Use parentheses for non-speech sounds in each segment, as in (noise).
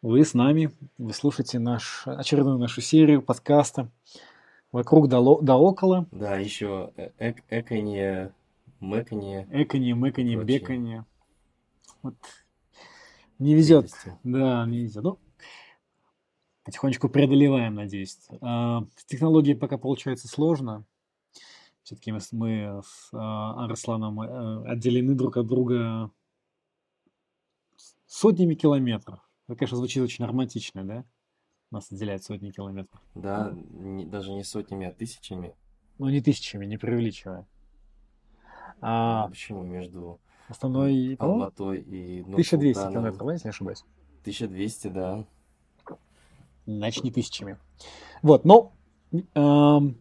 Вы с нами, вы слушаете наш, очередную нашу серию подкаста «Вокруг да, ло- да около». Да, еще эк эканье, мэканье, Эканье, мэканье, прочие беканье. Вот. Не везет. Да, не везет. Ну, потихонечку преодолеваем, надеюсь. А, с технологией пока получается сложно. Все-таки мы, с- мы с а, Арсланом э, отделены друг от друга сотнями километров. Это, конечно, звучит очень романтично, да? Нас отделяет сотни километров. Да, не- даже не сотнями, а тысячами. Ну, не тысячами, не преувеличивая. А А почему между основной, Алматой и 1200 Нур-Султаном? километров, да, если не ошибаюсь? 1200, да. Значит, не тысячами. Вот, но, эм,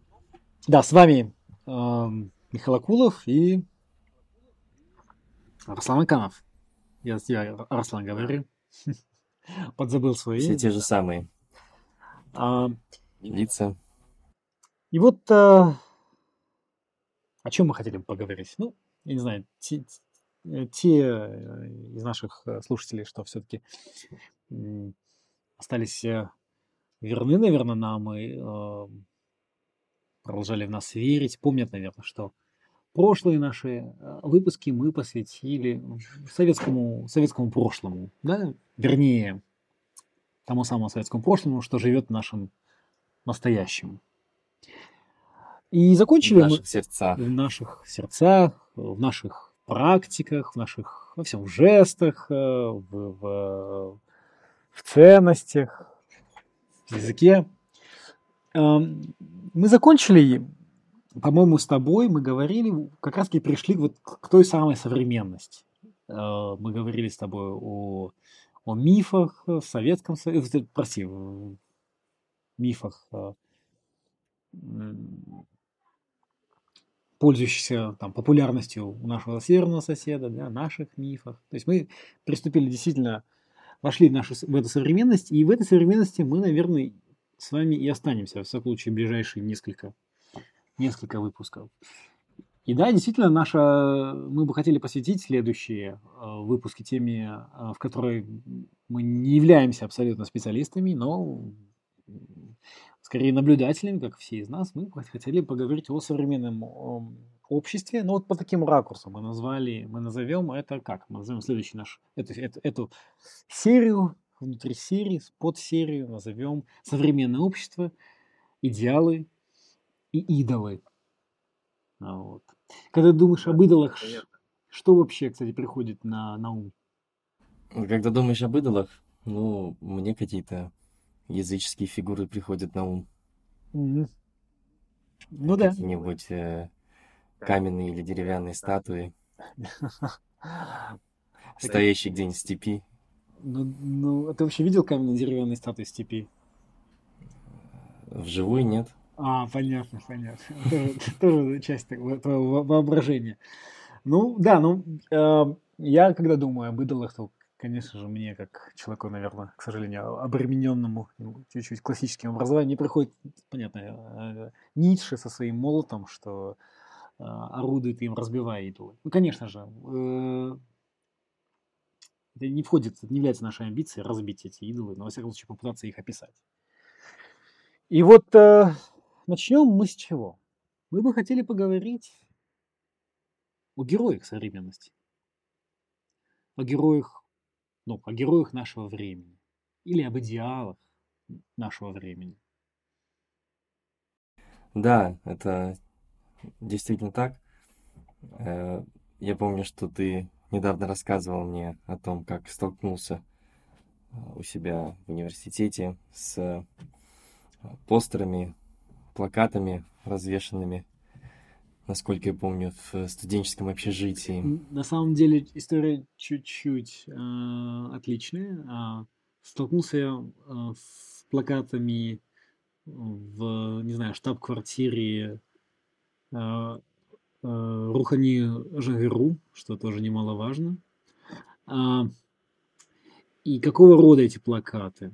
да, с вами эм, Михаил Акулов и Арслан Аканов. Я, я Арслан говорю. (laughs) Подзабыл свое Все те же самые А, лица. и вот э, о чем мы хотели бы поговорить? Ну, я не знаю, те, э, те, э, из наших слушателей, что все-таки остались верны, наверное, нам и э, продолжали в нас верить, помнят, наверное, что прошлые наши э, выпуски мы посвятили советскому, советскому прошлому, да, вернее, тому самому советскому прошлому, что живет в нашем настоящем. И В закончили мы наших сердцах. в наших сердцах, в наших практиках, в наших, во всем, в жестах, э, в, в, в ценностях, в языке. Эм, Мы закончили, по-моему, с тобой, мы говорили, как раз таки пришли вот к той самой современности. Э, Мы говорили с тобой о, о мифах в Советском Союзе, прости, в мифах э, пользующихся там, популярностью у нашего северного соседа, да, наших мифах. То есть мы приступили действительно, вошли в, нашу, в эту современность, и в этой современности мы, наверное, с вами и останемся, во всяком случае, ближайшие несколько, несколько выпусков. И да, действительно, наша, мы бы хотели посвятить следующие э, выпуски теме, э, в которой мы не являемся абсолютно специалистами, но скорее наблюдателями, как все из нас, мы хотели поговорить о современном ом, обществе. Но вот по таким ракурсам мы назвали, мы назовем это как? Мы назовем следующий наш, эту, эту, эту серию, внутри серии, под серию назовем современное общество, идеалы и идолы. А Вот. Когда думаешь об идолах, что вообще, кстати, приходит на, на ум? Когда думаешь об идолах, ну, мне какие-то языческие фигуры приходят на ум. Мгм. Ну да. Какие-нибудь э, каменные или деревянные статуи, (laughs) стоящие где-нибудь в степи. Ну, ну, а ты вообще видел каменные деревянные статуи степи? Вживую нет. А, понятно, понятно. (laughs) Тоже, часть твоего во- воображения. Ну, да, ну, э, я когда думаю об идолах, то, конечно же, мне, как человеку, наверное, к сожалению, обремененному ну, чуть-чуть классическим образованием, не приходит, понятно, э, Ницше со своим молотом, что э, орудует им, разбивая идолы. Ну, конечно же, э, это не входит, это не является нашей амбицией разбить эти идолы, но, во всяком случае, попытаться их описать. И вот э, начнем мы с чего? Мы бы хотели поговорить о героях современности, о героях, ну, о героях нашего времени или об идеалах нашего времени. Да, это действительно так. Э, Я помню, что ты недавно рассказывал мне о том, как столкнулся э, у себя в университете с э, постерами, плакатами, развешанными, насколько я помню, в студенческом общежитии. На самом деле история чуть-чуть э, отличная. А, Столкнулся я э, с плакатами в, не знаю, штаб-квартире э, э, Рухани Жагеру, что тоже немаловажно. А, И какого рода эти плакаты?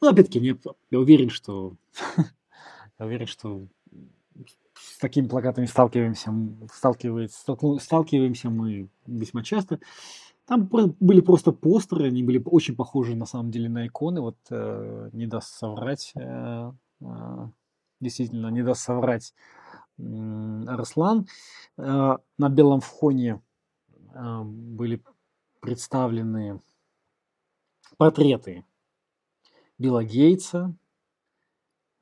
Ну, опять-таки, я уверен, что (laughs) я уверен, что с такими плакатами сталкиваемся, сталкивается, сталкиваемся мы весьма часто. Там были просто постеры, они были очень похожи на самом деле на иконы. Вот э, не даст соврать, э, э, действительно, не даст соврать э, Арслан. Э, на белом фоне э, были представлены портреты Билла Гейтса.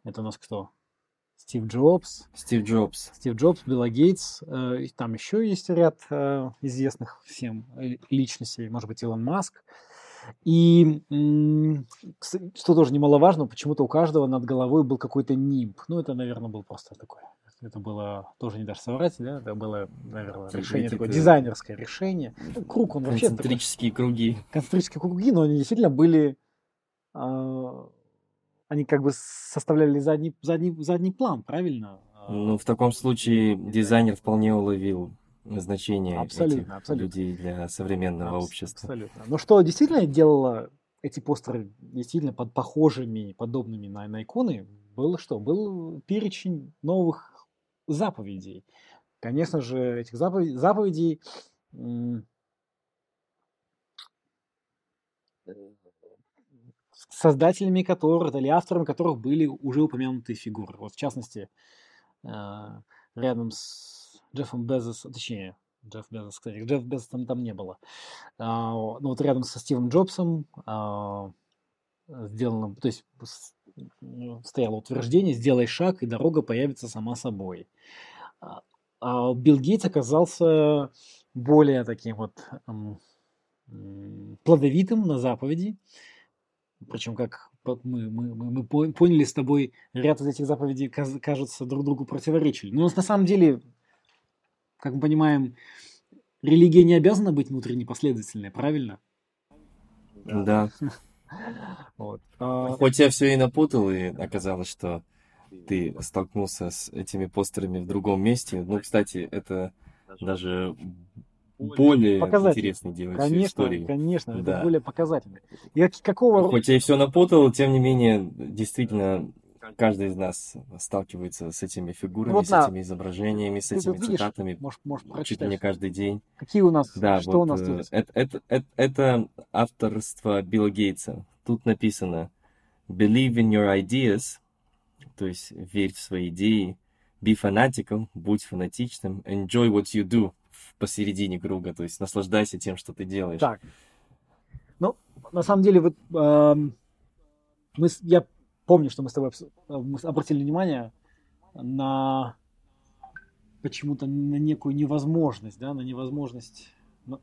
Это у нас кто? Стив Джобс. Стив Джобс. Стив Джобс, Билла Гейтс. Э, там еще есть ряд э, известных всем э, личностей, может быть, Илон Маск. И что тоже немаловажно, почему-то у каждого над головой был какой-то нимб. Ну, это, наверное, был просто такое. Это было тоже не даже соврать, да? Это было, наверное, решение такое дизайнерское решение. Ну, круг он вообще концентрические такой, круги. Концентрические круги, но они действительно были а, они как бы составляли задний, задний, задний план, правильно? А, ну, в таком случае дизайнер вполне уловил значение абсолютно, этих абсолютно. людей для современного Абс- общества. Абсолютно. Но что действительно делало эти постеры действительно под похожими, подобными на, на иконы, было что? Был перечень новых заповедей. Конечно же, этих заповедей, заповедей создателями которых или авторами которых были уже упомянутые фигуры. Вот в частности, э, рядом с Джеффом Безосом, точнее, Джефф Безос, кстати, Джефф Безос там, там не было. А, ну вот рядом со Стивом Джобсом а, сделано, то есть ну, стояло утверждение «сделай шаг, и дорога появится сама собой». А, а Билл Гейтс оказался более таким вот плодовитым на заповеди, причем как мы, мы, мы, поняли с тобой, ряд из этих заповедей кажутся друг другу противоречили. Но на самом деле, как мы понимаем, религия не обязана быть внутренне последовательной, правильно? Да. (laughs) Вот. А... Хоть я все и напутал, и оказалось, что ты столкнулся с этими постерами в другом месте. Ну, кстати, это даже более интересной делать конечно, истории. Конечно, да. это более показательно. И какого... Хоть я и все напутал, тем не менее, действительно, каждый из нас сталкивается с этими фигурами, вот с на... этими изображениями, с Ты этими видишь, цитатами. Может, может, чуть ли не каждый день. Какие у нас? Да, что вот, у нас тут? Это, это, это, это авторство Билла Гейтса. Тут написано Believe in your ideas, то есть верь в свои идеи, be fanatical, будь фанатичным, enjoy what you do, посередине круга, то есть наслаждайся тем, что ты делаешь. Так. Ну, на самом деле, вот э, мы, я помню, что мы с тобой мы обратили внимание на почему-то на некую невозможность, да, на невозможность на,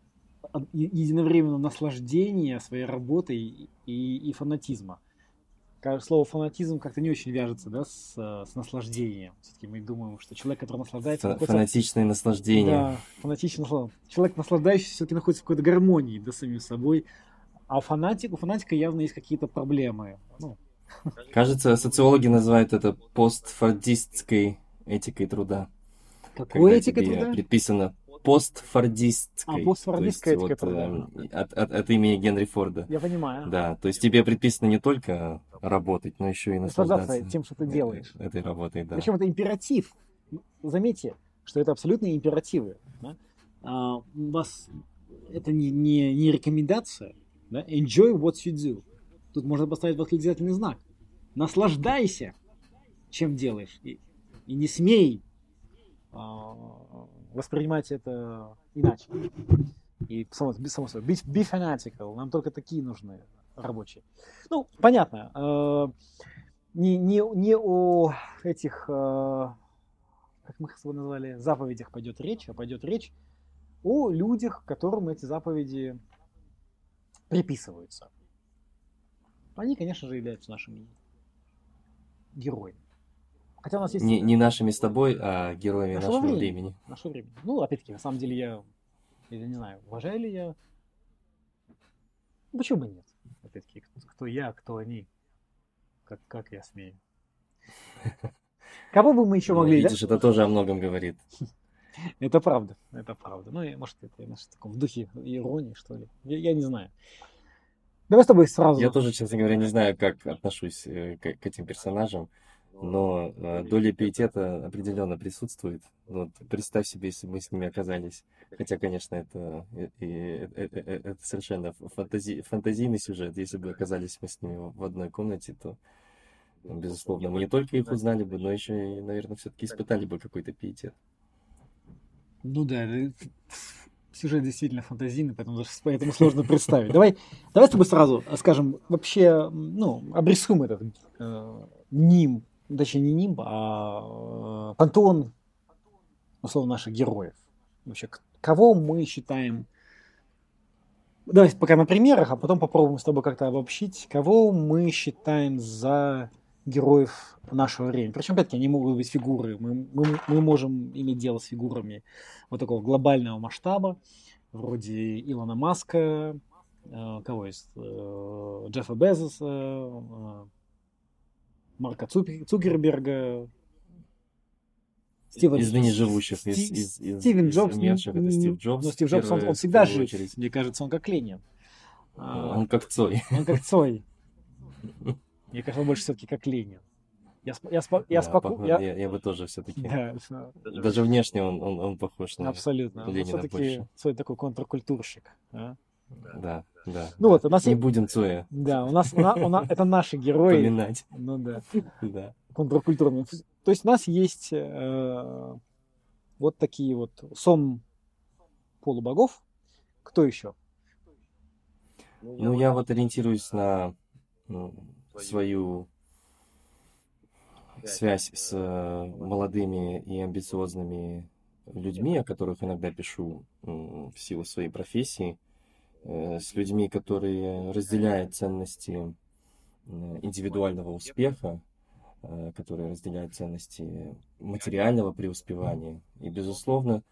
единовременно наслаждения своей работой и, и фанатизма слово фанатизм как-то не очень вяжется да, с, с наслаждением. Все-таки мы думаем, что человек, который наслаждается... Ф- фанатичное наслаждение. Да, фанатичное наслаждение. Человек, наслаждающийся, все-таки находится в какой-то гармонии да, с самим собой. А фанатик, у фанатика явно есть какие-то проблемы. Ну. Кажется, социологи называют это постфордистской этикой труда. Какой этикой труда? предписано постфордистской. А, постфордистская этика вот, э, от, от, от имени Генри Форда. Я понимаю. Да, то есть тебе предписано не только работать, но еще и наслаждаться тем, что ты делаешь. Этой работой, да. Причем это императив. Заметьте, что это абсолютные императивы. Да? А, у вас это не, не, не рекомендация. Да? Enjoy what you do. Тут можно поставить восклицательный знак. Наслаждайся, чем делаешь. И, и не смей а, воспринимать это иначе. И само, само собой, be, be fanatical, нам только такие нужны рабочие. Ну, понятно. Э, не, не, не о этих, э, как мы их назвали, заповедях пойдет речь, а пойдет речь о людях, которым эти заповеди приписываются. Они, конечно же, являются нашими героями. Хотя у нас есть... Не, не нашими с тобой, а героями нашего, нашего времени. времени. Нашего времени. Ну, опять-таки, на самом деле, я, я не знаю, уважаю ли я... Ну, почему бы нет? Опять-таки, кто, я, кто они? Как, как я смею? Кого бы мы еще ну, могли... Видишь, это тоже о многом говорит. (laughs) Это правда, это правда. Ну, может, это в таком духе иронии, что ли. Я, я не знаю. Давай с тобой сразу. Я тоже, честно говоря, не знаю, как отношусь э, к, к этим персонажам. Но э, доля пиетета определенно присутствует. Вот представь себе, если мы с ними оказались. Хотя, конечно, это, э, э, это совершенно фантази, фантазийный сюжет. Если бы оказались мы с ними в одной комнате, то, безусловно, мы не только их узнали бы, но еще и, наверное, все-таки испытали бы какой-то пиетет. Ну да, сюжет действительно фантазийный, поэтому, поэтому сложно представить. Давай, давай с тобой сразу скажем, вообще, ну, обрисуем этот э, нимб, точнее не нимб, а э, пантеон, условно, наших героев. Вообще, кого мы считаем... Давай пока на примерах, а потом попробуем с тобой как-то обобщить, кого мы считаем за героев нашего времени. Причем, опять-таки, они могут быть фигуры. Мы, мы, мы можем иметь дело с фигурами вот такого глобального масштаба, вроде Илона Маска, э, кого есть, э, Джеффа Безоса, э, Марка Цукерберга, Стивен, из ныне живущих, Стив, из, из, из, Стивен Джобс, из умерших, это Стив Джобс. Но Стив Джобс, он, он всегда жив. Очередь. Мне кажется, он как Ленин. Он как Цой. Он как Цой. (laughs) Мне кажется, он больше все-таки как Ленин. Я, я, я, я, да, споку... я... Я, я бы тоже все-таки. Да, Даже внешне он, он, он похож на Абсолютно. Ленина все-таки Цой такой контркультурщик. А? Да, да. Ну вот у нас не будем Цоя. Да, у нас, у нас, у нас это наши герои. Поминать. Ну да. Да. Контркультурные. То есть у нас есть э, вот такие вот сон полубогов. Кто еще? Ну я вот ориентируюсь на ну, свою связь с э, молодыми и амбициозными людьми, о которых иногда пишу в силу своей профессии, э, с людьми, которые разделяют ценности индивидуального успеха, э, которые разделяют ценности материального преуспевания. И, безусловно,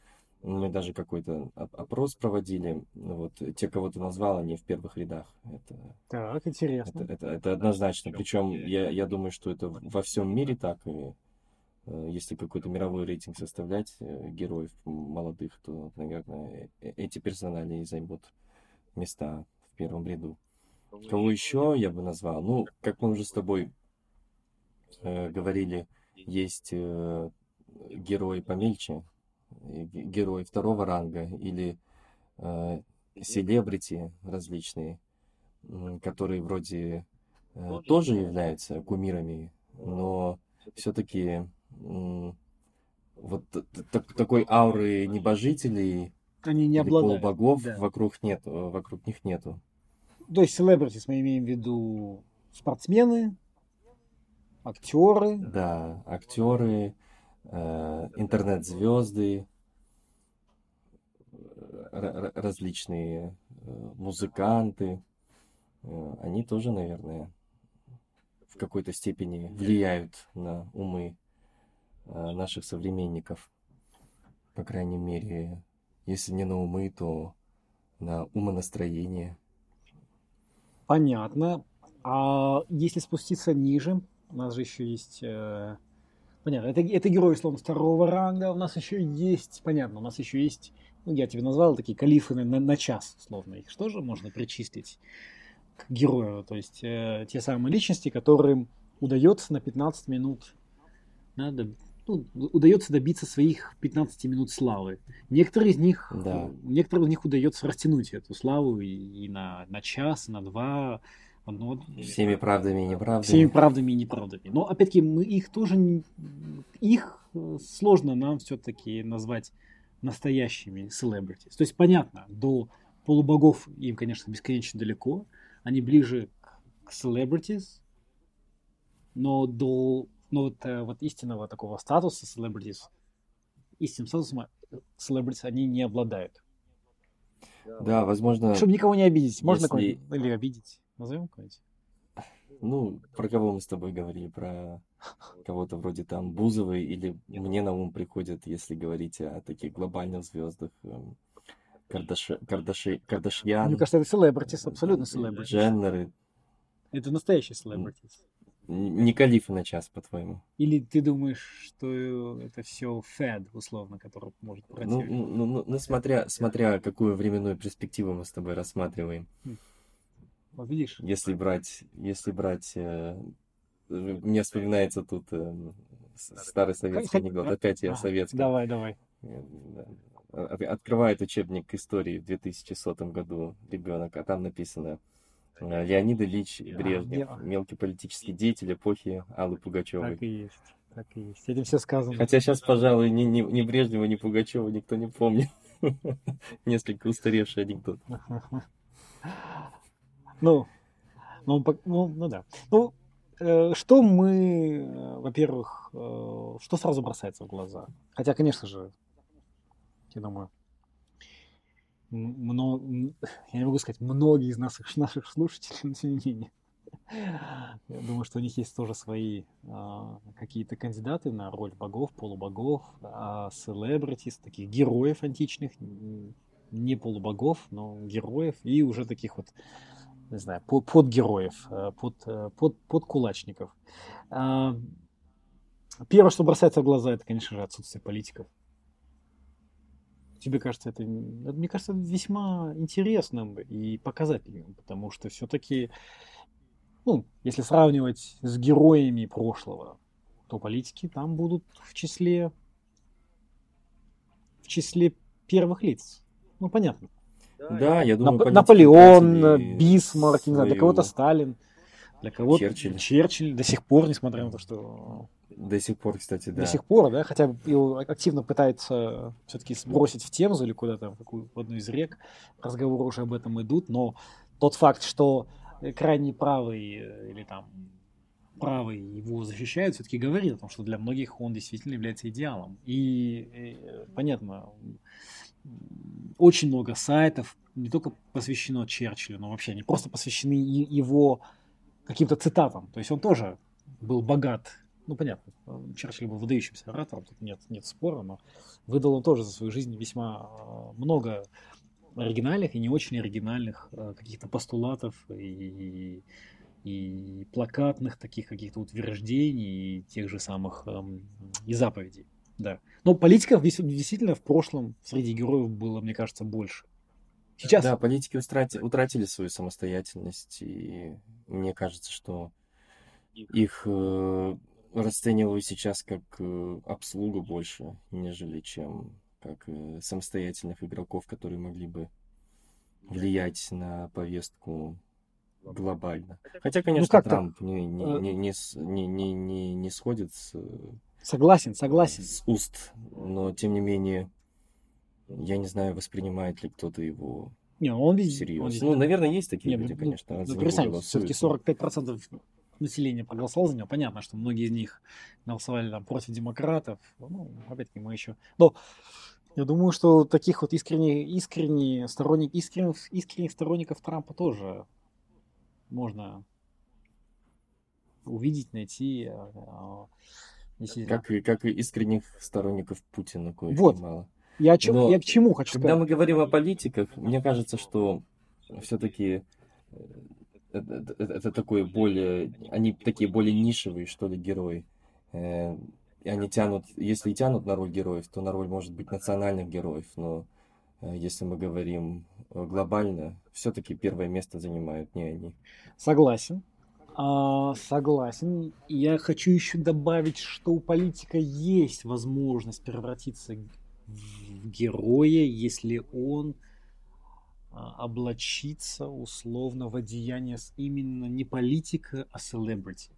мы даже какой-то опрос проводили. Вот те, кого ты назвал, они в первых рядах. Это, так, интересно. Это, это, это однозначно. Причем я, я думаю, что это во всем мире так. И э, если какой-то мировой рейтинг составлять э, героев молодых, то, наверное, э, эти персонали займут места в первом ряду. Кого еще я бы назвал? Ну, как мы уже с тобой э, говорили, есть э, герои помельче, герои второго ранга или э, селебрити различные, которые вроде э, тоже являются кумирами, но все-таки вот такой ауры небожителей они не обладают. полубогов да. вокруг нет, вокруг них нету. То есть celebrities мы имеем в виду спортсмены, актеры. Да, актеры, Э, интернет-звезды, различные э, музыканты, э, они тоже, наверное, в какой-то степени влияют на умы наших современников. По крайней мере, если не на умы, то на умонастроение. Понятно. А если спуститься ниже, у нас же еще есть Понятно, это, это герой, условно, второго ранга. У нас еще есть, понятно, у нас еще есть, ну, я тебе назвал такие калифы на, на час, условно. Их что же можно причислить к герою? То есть э, те самые личности, которым удается на 15 минут надо, ну, удается добиться своих 15 минут славы. Некоторые из них, да. некоторым из них удается растянуть эту славу и, и на, на час, на два, ну, Всеми правдами и неправдами. Всеми правдами и неправдами. Но опять-таки мы их тоже, их э, сложно нам все-таки назвать настоящими celebrities. То есть понятно, до полубогов им, конечно, бесконечно далеко. Они ближе к celebrities, но до но вот, э, вот истинного такого статуса celebrities, истинным статусом э, celebrities они не обладают. Да, возможно... Чтобы никого не обидеть. Можно если... кого-нибудь или обидеть. Назовем кого-нибудь? Ну, про кого мы с тобой говорили? Про кого-то вроде там Бузовой или мне на ум приходит, если говорить о таких глобальных звездах, эм, Кардаши, Кардаши, Кардашьян. Мне кажется, это селебритис, абсолютно селебритис. Дженнеры. Это настоящий селебритис. Не калифы на час, по-твоему. Или ты думаешь, что это все фэд, условно, который может пройти? Ну, ну, ну, ну смотря, смотря какую временную перспективу мы с тобой рассматриваем. Хм. Вот видишь? Если брать, если брать э, мне вспоминается тут э, старый советский анекдот. Опять я советский. Давай, давай. Открывает учебник истории в 2100 году ребенок, а там написано Леонид Ильич Брежнев, мелкий политический деятель эпохи Аллы Пугачевой. Так и есть. Так и есть. Этим все сказано. Хотя сейчас, пожалуй, ни, ни, ни Брежнева, ни Пугачева никто не помнит. (laughs) Несколько устаревший анекдот. (laughs) Ну, ну, ну, ну да. Ну, э, что мы, э, во-первых, э, что сразу бросается в глаза? Хотя, конечно же, я думаю, много, я не могу сказать, многие из наших, наших слушателей, но тем не менее, я думаю, что у них есть тоже свои а, какие-то кандидаты на роль богов, полубогов, а, таких героев античных, не полубогов, но героев, и уже таких вот, не знаю, под, подгероев, э, под, э, под, под кулачников. А, первое, что бросается в глаза, это, конечно же, отсутствие политиков. Тебе кажется, это, мне кажется, весьма интересным и показательным, потому что все-таки ну, если сравнивать с героями прошлого, то политики там будут в числе в числе первых лиц. Ну, понятно. Да, я думаю, Нап- Наполеон, Бисмарк, не знаю, для кого-то Сталин, для кого-то Черчилль. Черчилль, до сих пор, несмотря на то, что... До сих пор, кстати, да. До сих пор, да, хотя его активно пытается все-таки сбросить в Темзу или куда-то, в, какую, в одну из рек, разговоры уже об этом идут, но тот факт, что Э, крайний правый э, или там правый его защищают, все-таки говорит о том, что для многих он действительно является идеалом. И, и э, понятно, очень много сайтов не только посвящено Черчиллю, но вообще они просто посвящены его каким-то цитатам. То есть он тоже был богат. Ну, понятно, Черчилль был выдающимся оратором, тут нет, нет спора, но выдал он тоже за свою жизнь весьма много оригинальных и не очень оригинальных э, каких-то постулатов и, и плакатных таких каких-то утверждений и тех же самых эм, и заповедей. Да. Но политиков действительно в прошлом среди героев было, мне кажется, больше. Сейчас... Да, политики утратили, утратили свою самостоятельность, и мне кажется, что их э, расцениваю сейчас как э, обслугу больше, нежели чем как э, самостоятельных игроков, которые могли бы влиять на повестку глобально. Хотя, конечно, ну, Трамп не, не, э, не, не, не, не, не сходит с... Согласен, согласен. С уст, но тем не менее, я не знаю, воспринимает ли кто-то его не, он везде, серьезно. Он везде. Ну, наверное, есть такие не, люди, ну, конечно. Ну, представь, все-таки 45% населения проголосовало за него. Понятно, что многие из них голосовали там, против демократов. Ну, опять-таки, мы еще... Но я думаю, что таких вот искренних, искренних, сторонник, искренних, искренних сторонников Трампа тоже можно увидеть, найти. А, если... Как, и, как и искренних сторонников Путина кое вот. мало. Я, ч... Но я к чему хочу когда сказать? Когда мы говорим о политиках, мне кажется, что все-таки это, это, такое более, они такие более нишевые, что ли, герои. Э, и они тянут, если и тянут на роль героев, то на роль, может быть, национальных героев, но э, если мы говорим э, глобально, все-таки первое место занимают не они. Согласен. А, согласен. Я хочу еще добавить, что у политика есть возможность превратиться в героя, если он а, облачится условно в одеяние именно не политика, а селебрити.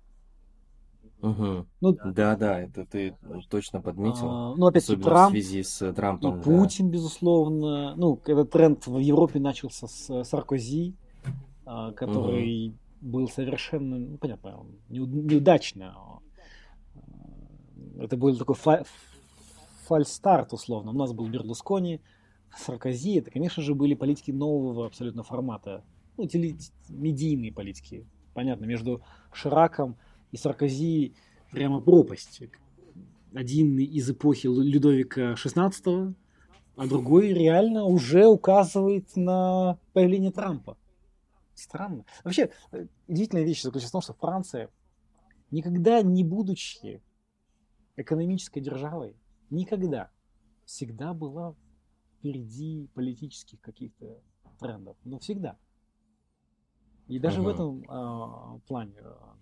Угу. Ну, да, да, это ты точно подметил. А, ну, опять же, Трамп, в связи с Трампом. И Путин, да. безусловно. Ну, этот тренд в Европе начался с Саркози, а, который угу. был совершенно, ну, понятно, неудачно. Это был такой фа- фальстарт, условно. У нас был Берлускони, Саркози. Это, конечно же, были политики нового абсолютно формата. Ну, теле- медийные политики. Понятно, между Шираком и Саркози прямо пропасть. Один из эпохи Людовика XVI, а другой реально уже указывает на появление Трампа. Странно. Вообще, удивительная вещь заключается в том, что Франция, никогда не будучи экономической державой, никогда, всегда была впереди политических каких-то трендов. Но всегда. И даже uh-huh. в этом э, плане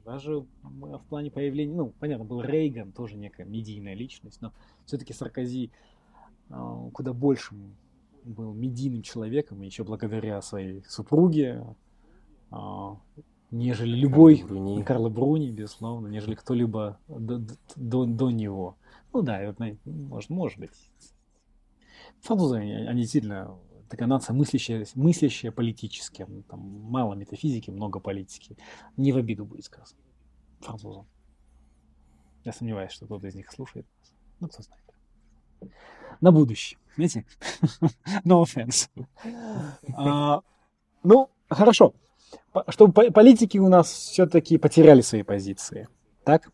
Даже в плане появления, ну, понятно, был Рейган, тоже некая медийная личность, но все-таки Саркози э, куда большим был медийным человеком, еще благодаря своей супруге, э, нежели любой Карла Бруни. Карла Бруни, безусловно, нежели кто-либо до, до, до него. Ну да, это, может, может быть. Французы, они, сильно такая нация мыслящая, мыслящая политически. Там мало метафизики, много политики. Не в обиду будет сказано французам. Я сомневаюсь, что кто-то из них слушает. Ну, кто знает. На будущее. Знаете? (laughs) No offense. А, ну, хорошо. Чтобы политики у нас все-таки потеряли свои позиции. Так?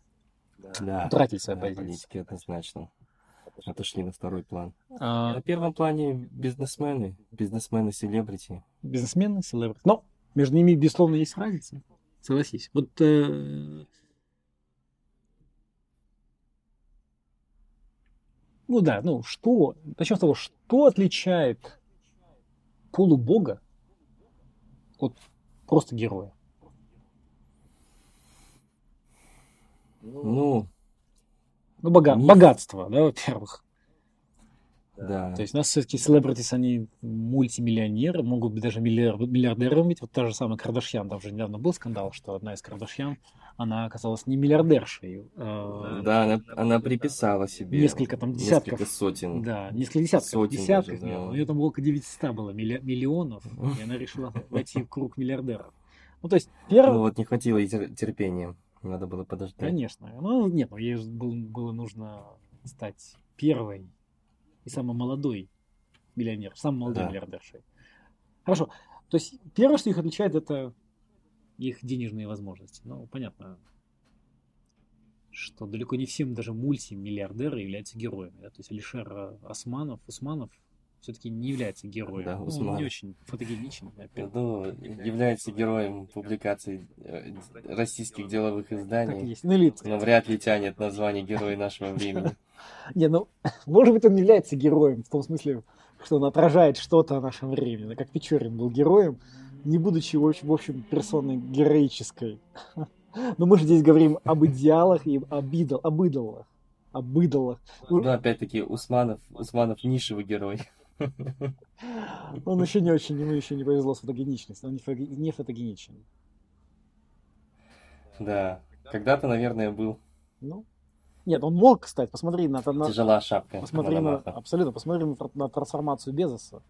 Да. Утратили свои да, позиции. Политики однозначно отошли на второй план. А... На первом плане бизнесмены, бизнесмены-селебрити. Бизнесмены-селебрити. Но между ними, безусловно, есть разница. Согласись. Вот э... ну да, ну что, начнем с того, что отличает полубога от просто героя? Ну, ну, бога... Миф. богатство, да, во-первых. Да. То есть у нас все-таки селебритис, они мультимиллионеры, могут быть даже миллиард, миллиардерами быть. Вот та же самая Кардашьян, там уже недавно был скандал, что одна из Кардашьян, она оказалась не миллиардершей. Э, да, она, она приписала себе несколько там десятков. Несколько сотен. Да, несколько десятков. Сотен десятков даже, да. У нее там около 900 было миллионов, и она решила войти в круг миллиардеров. Ну, то есть, первое... Ну, вот не хватило терпения. Надо было подождать. Конечно. Ну, нет, ну ей было, было нужно стать первой и самой молодой миллионер, самой молодой да. миллиардершей. Хорошо. То есть первое, что их отличает, это их денежные возможности. Ну, понятно, что далеко не всем даже мультимиллиардеры являются героями. Да? То есть Алишер Османов, Усманов все-таки не является героем. Да, ну, он не очень фотогеничен. Опять. Ну, является героем публикаций э, российских деловых изданий. есть. Ну, или... Но вряд ли тянет название героя нашего времени. (laughs) Не, ну, (laughs) может быть, он является героем, в том смысле, что он отражает что-то о нашем времени. Как Печорин был героем, не будучи, в общем, персоной героической. (laughs) Но мы же здесь говорим об идеалах и об, идол, об идолах. Об идолах. Ну, опять-таки, Усманов, Усманов нишевый герой. Он еще не очень, ему еще не повезло с фотогеничностью, он не фотогеничен. Да, когда-то, наверное, был. Ну, нет, он мог, кстати, посмотри на... на Тяжела шапка. Посмотри на, абсолютно, посмотри на, на трансформацию Безоса.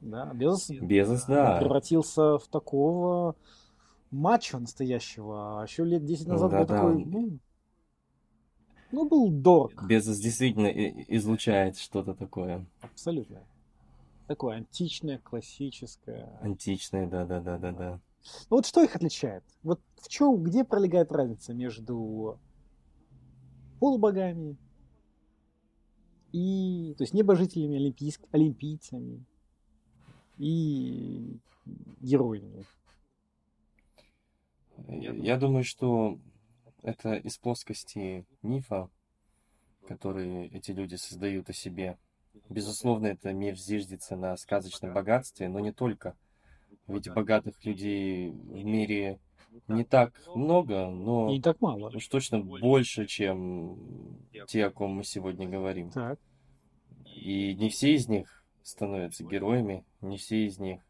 Да, Безос, Безос, да. превратился в такого мачо настоящего. А еще лет 10 назад ну, да, был да. такой, ну, ну, был дорог. Безос действительно излучает что-то такое. Абсолютно. Такое античное, классическое. Античное, да-да-да-да-да. Ну вот что их отличает? Вот в чем, где пролегает разница между полубогами и, то есть небожителями, олимпийск, олимпийцами и героями? Я думаю, что это из плоскости мифа, который эти люди создают о себе. Безусловно, это миф зиждется на сказочном богатстве, но не только. Ведь богатых людей в мире не так много, но не так мало. уж точно больше, чем те, о ком мы сегодня говорим. Так. И не все из них становятся героями, не все из них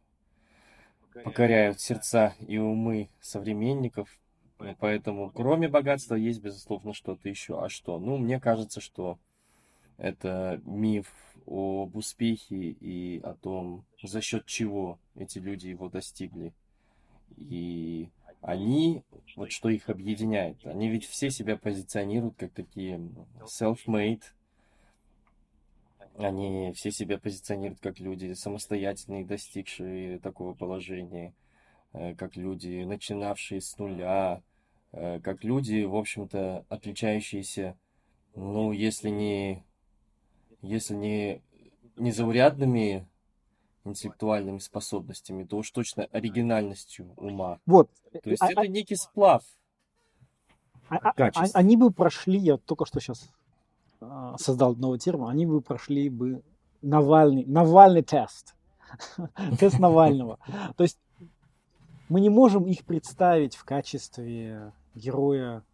покоряют сердца и умы современников, Поэтому, кроме богатства, есть, безусловно, что-то еще. А что? Ну, мне кажется, что это миф об успехе и о том, за счет чего эти люди его достигли. И они, вот что их объединяет, они ведь все себя позиционируют как такие self-made, они все себя позиционируют как люди самостоятельные, достигшие такого положения, э, как люди, начинавшие с нуля, как люди, в общем-то, отличающиеся, ну, если не, если не незаурядными интеллектуальными способностями, то уж точно оригинальностью ума. Вот. То есть а, это а, некий сплав а, а, а Они бы прошли, я только что сейчас а, создал новый термин, они бы прошли бы Навальный, Навальный тест. (laughs) тест Навального. То есть мы не можем их представить в качестве героя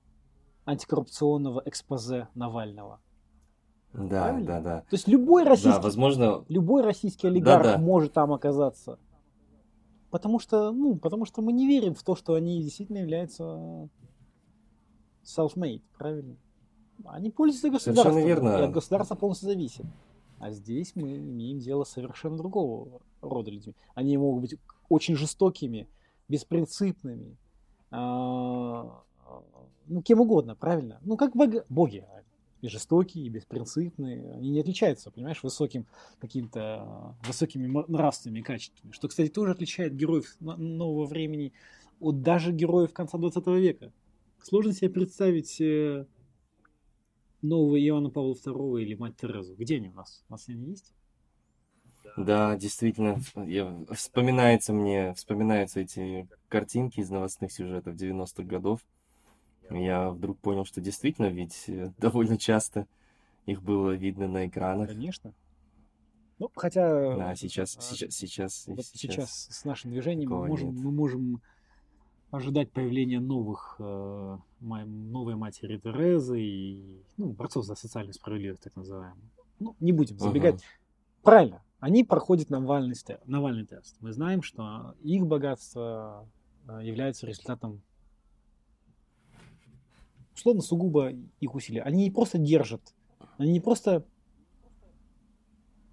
антикоррупционного экспозе Навального. Да, Правильно? да, да. То есть любой российский, Да, возможно, любой российский олигарх Да-да. может там оказаться. Потому что, ну, потому что мы не верим в то, что они действительно являются self-made, правильно? Они пользуются государством, Совершенно верно. и от государства полностью зависят. А здесь мы имеем дело совершенно другого рода людьми. Они могут быть очень жестокими, беспринципными, а, ну, кем угодно, правильно? Ну, как бог- боги. И жестокие, и беспринципные. Они не отличаются, понимаешь, высоким каким-то высокими нравственными качествами. Что, кстати, тоже отличает героев нового времени от даже героев конца 20 века. Сложно себе представить э, нового Иоанна Павла II или мать Терезу. Где они у нас? У нас они есть? да, действительно, я, вспоминается мне, вспоминаются эти картинки из новостных сюжетов 90-х годов. Я вдруг понял, что действительно, ведь э, (laughs) довольно часто их было видно на экранах. Конечно. Ну, хотя... Да, сейчас, а, сейчас, сейчас, Вот сейчас. сейчас с нашим движением мы можем, нет. мы можем ожидать появления новых, э, новой матери Терезы и ну, борцов за социальную справедливость, так называемых. Ну, не будем забегать. Мгм. Правильно, они проходят Навальный, Навальный тест. Мы знаем, что их богатство э, является результатом условно сугубо их усилий. Они не просто держат, они не просто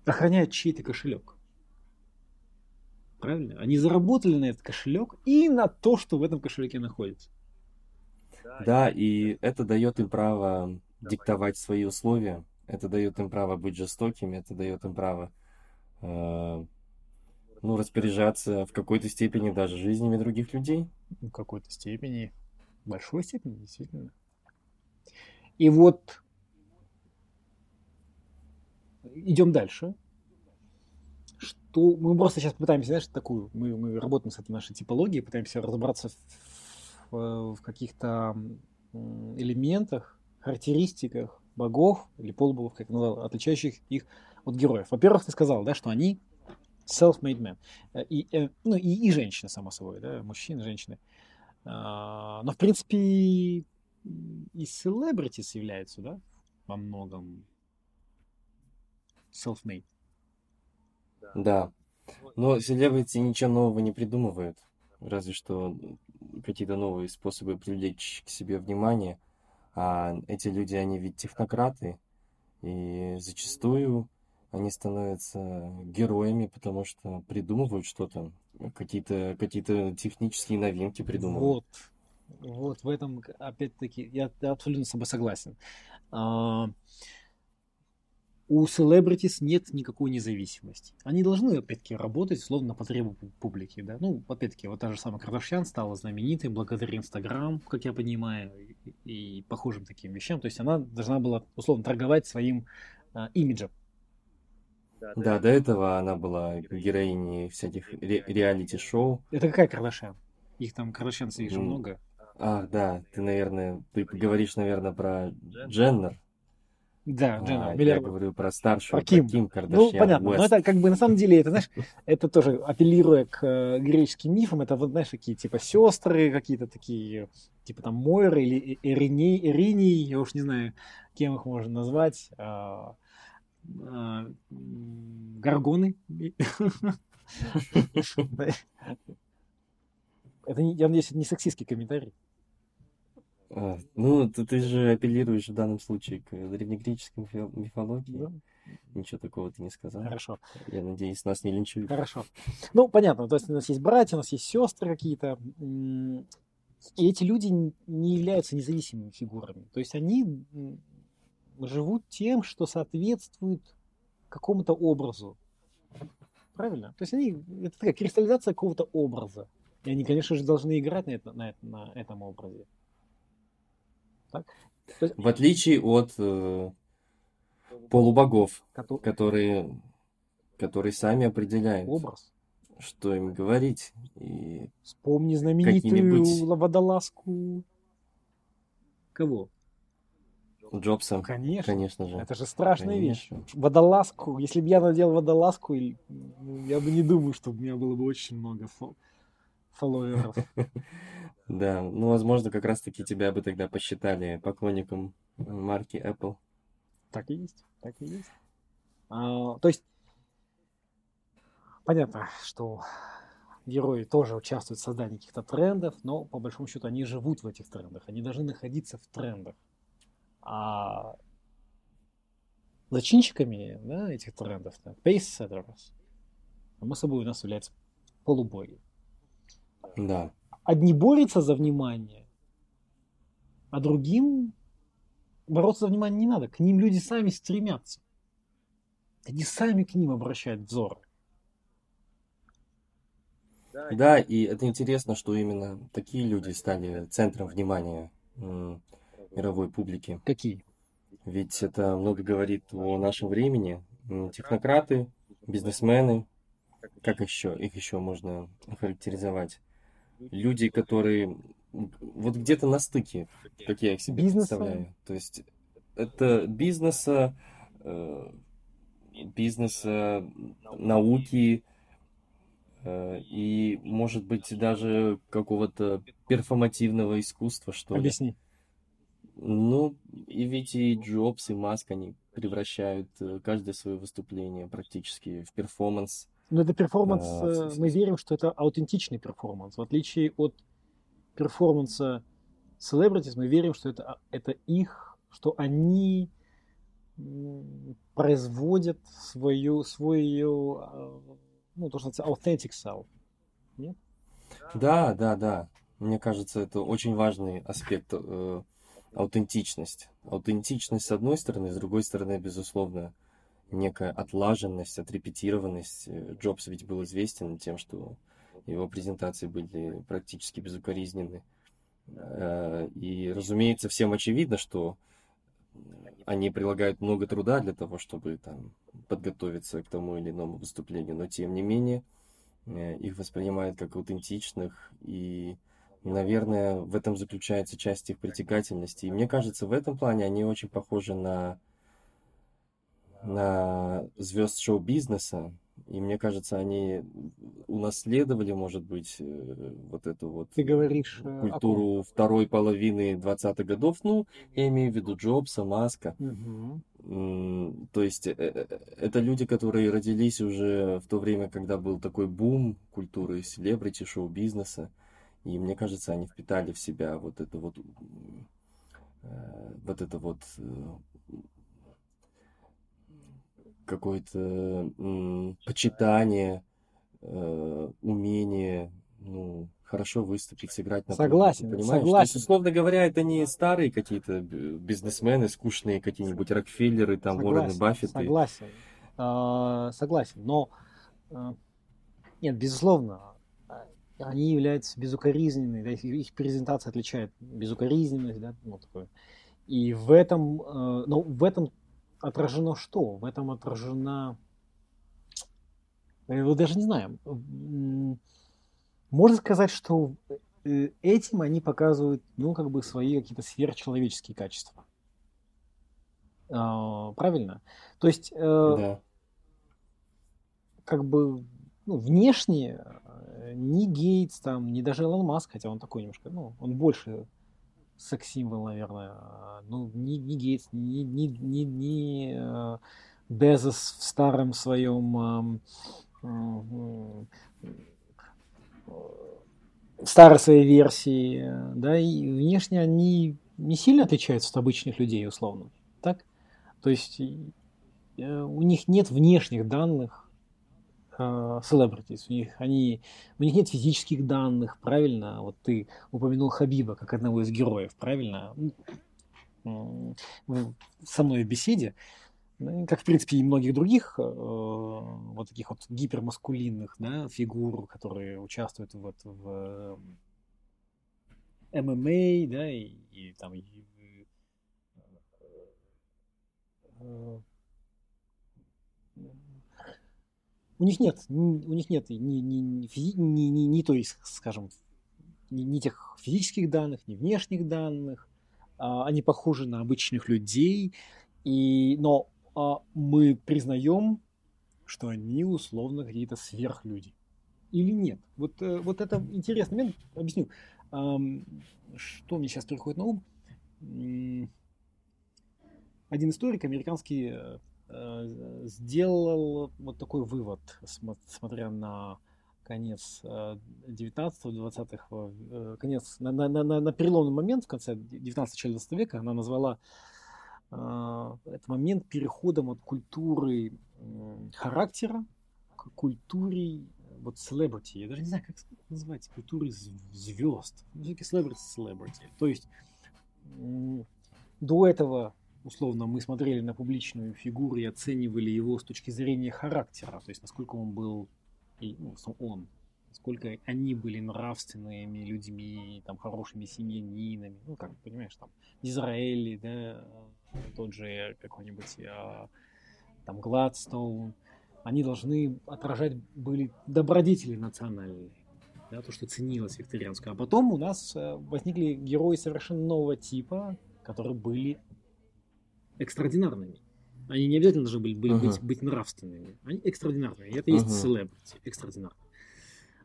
охраняют чей-то кошелек. Правильно? Они заработали на этот кошелек и на то, что в этом кошельке находится. Да, и это дает им право диктовать свои условия, это дает им право быть жестокими, это дает им право э, ну, распоряжаться в какой-то степени даже жизнями других людей. В какой-то степени, в большой степени, действительно. И вот идем дальше. Что мы просто сейчас пытаемся, знаешь, такую, мы, мы работаем с этой нашей типологией, пытаемся разобраться в, в- каких-то элементах, характеристиках богов или полубогов, как назвал, отличающих их от героев. Во-первых, ты сказал, да, что они self-made men. И, э, ну, и, и женщины, само собой, да, мужчины, женщины. А, Но, в принципе, и celebrities являются, да, во многом self-made. Да. Но селебрити ничего нового не придумывают. Разве что какие-то новые способы привлечь к себе внимание. А эти люди, они ведь технократы. И зачастую они становятся героями, потому что придумывают что-то. Какие-то какие-то технические новинки придумывают. Вот, вот в этом, опять-таки, я абсолютно с тобой согласен. А, У celebrities нет никакой независимости. Они должны, опять-таки, работать словно на потребу пу- публики, да. Ну, опять-таки, вот та же самая Кардашьян стала знаменитой благодаря Инстаграм, как я понимаю, и, и похожим таким вещам. То есть она должна была, условно, торговать своим а, имиджем. Да, до этого она была героиней всяких ре- реалити-шоу. Это какая Кардашьян? Их там, Кардашьянцев, их же М, много. Ах, да, ты, наверное, ты говоришь, наверное, про Дженнер. Да, А, Дженна, я говорю про старшую, Про Ким. Ким Ну, Кардашьян понятно. Но Уэст. это как бы на самом деле, это, знаешь, (laughs) это тоже апеллируя к э, греческим мифам, это вот, знаешь, такие типа сестры какие-то такие, типа там Мойры или Ириней, Ириней, я уж не знаю, кем их можно назвать, а, а, м, Гаргоны. (laughs) (laughs) Это, я надеюсь, это не сексистский комментарий. А, ну, ты, ты же апеллируешь в данном случае к древнегреческой мифо- мифологии. Да? Ничего такого ты не сказал. Хорошо. Я надеюсь, нас не линчуют. Хорошо. Ну, понятно, то есть у нас есть братья, у нас есть сестры какие-то. И эти люди не являются независимыми фигурами. То есть они живут тем, что соответствует какому-то образу. Правильно? То есть они, это такая кристаллизация какого-то образа. И они, конечно же, должны играть на, это, на, на этом образе. Так? Есть, В отличие от э, полубогов, кото- которые, которые сами определяют, образ. что им говорить. И Вспомни знаменитую водолазку. Кого? Джобса, Конечно. конечно же. Это же страшная вещь. Конечно. Водолазку. Если бы я надел водолазку, ну, я бы не думаю, что у меня было бы очень много фо- фолловеров. (laughs) Да, ну, возможно, как раз-таки тебя бы тогда посчитали поклонником марки Apple. Так и есть, так и есть. А, то есть, понятно, что герои тоже участвуют в создании каких-то трендов, но по большому счету они живут в этих трендах, они должны находиться в трендах. А зачинщиками да, этих трендов, да, pace-setters, само собой у нас являются полубоги. Да. Одни борются за внимание, а другим бороться за внимание не надо. К ним люди сами стремятся. Они сами к ним обращают взор. Да, и это интересно, что именно такие люди стали центром внимания мировой публики. Какие? Ведь это много говорит о нашем времени. Технократы, бизнесмены, как еще, их еще можно охарактеризовать? Люди, которые вот где-то на стыке, как я их себе Бизнеса. представляю. То есть это бизнеса, э, бизнеса, науки э, и, может быть, даже какого-то перформативного искусства, что Объясни. ли. Ну, и ведь и Джобс, и Маск, они превращают э, каждое свое выступление практически в перформанс. Но это перформанс, а, мы верим, что это аутентичный перформанс. В отличие от перформанса celebrities, мы верим, что это, это их, что они производят свою, свою, а, ну, то, что называется authentic self. Нет? Да, да, да. Мне кажется, это очень важный аспект э, аутентичность. Аутентичность с одной стороны, с другой стороны, безусловно, некая отлаженность, отрепетированность. Э, Джобс ведь был известен тем, что его презентации были практически безукоризненны. Э, и, разумеется, всем очевидно, что они прилагают много труда для того, чтобы там, подготовиться к тому или иному выступлению, но тем не менее э, их воспринимают как аутентичных и наверное, в этом заключается часть их притягательности. И мне кажется, в этом плане они очень похожи на звезд шоу-бизнеса. И мне кажется, они унаследовали, может быть, э, вот эту вот Ты говоришь, э, культуру о второй половины 20-х годов. Ну, я имею в виду Джобса, Маска. Угу. То есть э, это люди, которые родились уже в то время, когда был такой бум культуры селебрити, шоу-бизнеса. И мне кажется, они впитали в себя вот это вот, вот это вот какое-то э, почитание, э, умение, ну, хорошо выступить, сыграть на Согласен, публике, понимаешь? согласен. То есть, условно говоря, это не старые какие-то бизнесмены, скучные какие-нибудь Рокфеллеры, там, согласен, Уоррены Баффеты. Согласен, а, согласен, но а, нет, безусловно, они являются безукоризненными, да, их презентация отличает безукоризненность, да, ну, такое. И в этом, э, ну, в этом отражено что? В этом отражена, я даже не знаю, можно сказать, что э, этим они показывают, ну, как бы свои какие-то сверхчеловеческие качества. А, правильно? То есть, э, да. как бы, ну, внешне ни Гейтс, там, ни даже Илон Маск, хотя он такой немножко, ну, он больше секс-символ, наверное. А, ну, ни, ни Гейтс, ни, ни, ни э, Безос в старом своем э, старой своей версии, да, и внешне они не сильно отличаются от обычных людей, условно, так? То есть э, у них нет внешних данных, celebrities, у них, они, у них нет физических данных, правильно? Вот ты упомянул Хабиба как одного из героев, правильно? Со мной в беседе, ну, как в принципе и многих других э, вот таких вот гипермаскулинных да, фигур, которые участвуют вот в ММА, да, и, и там и, э, у них нет, у них нет ни, ни, ни, ни, ни, ни той, скажем, ни, ни тех физических данных, ни внешних данных. А, они похожи на обычных людей, и, но а, мы признаем, что они условно какие-то сверхлюди. или нет? Вот, э, вот это интересный момент. Объясню. Что мне сейчас приходит на ум? Один историк американский э, сделал вот такой вывод, смотря на конец 19-20-х, конец, на, на, на, на переломный момент в конце 19-20 века, она назвала этот момент переходом от культуры характера к культуре вот celebrity, я даже не знаю, как назвать, культуры звезд. Все-таки celebrity, celebrity. То есть до этого, условно, мы смотрели на публичную фигуру и оценивали его с точки зрения характера, то есть насколько он был, ну, он, насколько они были нравственными людьми, там, хорошими семьянинами, ну, как, понимаешь, там, Израиль, да, тот же какой-нибудь, а, там, Гладстоун, они должны отражать были добродетели национальные, да, то, что ценилось викторианское. А потом у нас э, возникли герои совершенно нового типа, которые были экстраординарными. Они не обязательно должны были, были uh-huh. быть, быть нравственными. Они экстраординарные. И это uh-huh. есть селебрити, экстраординарные.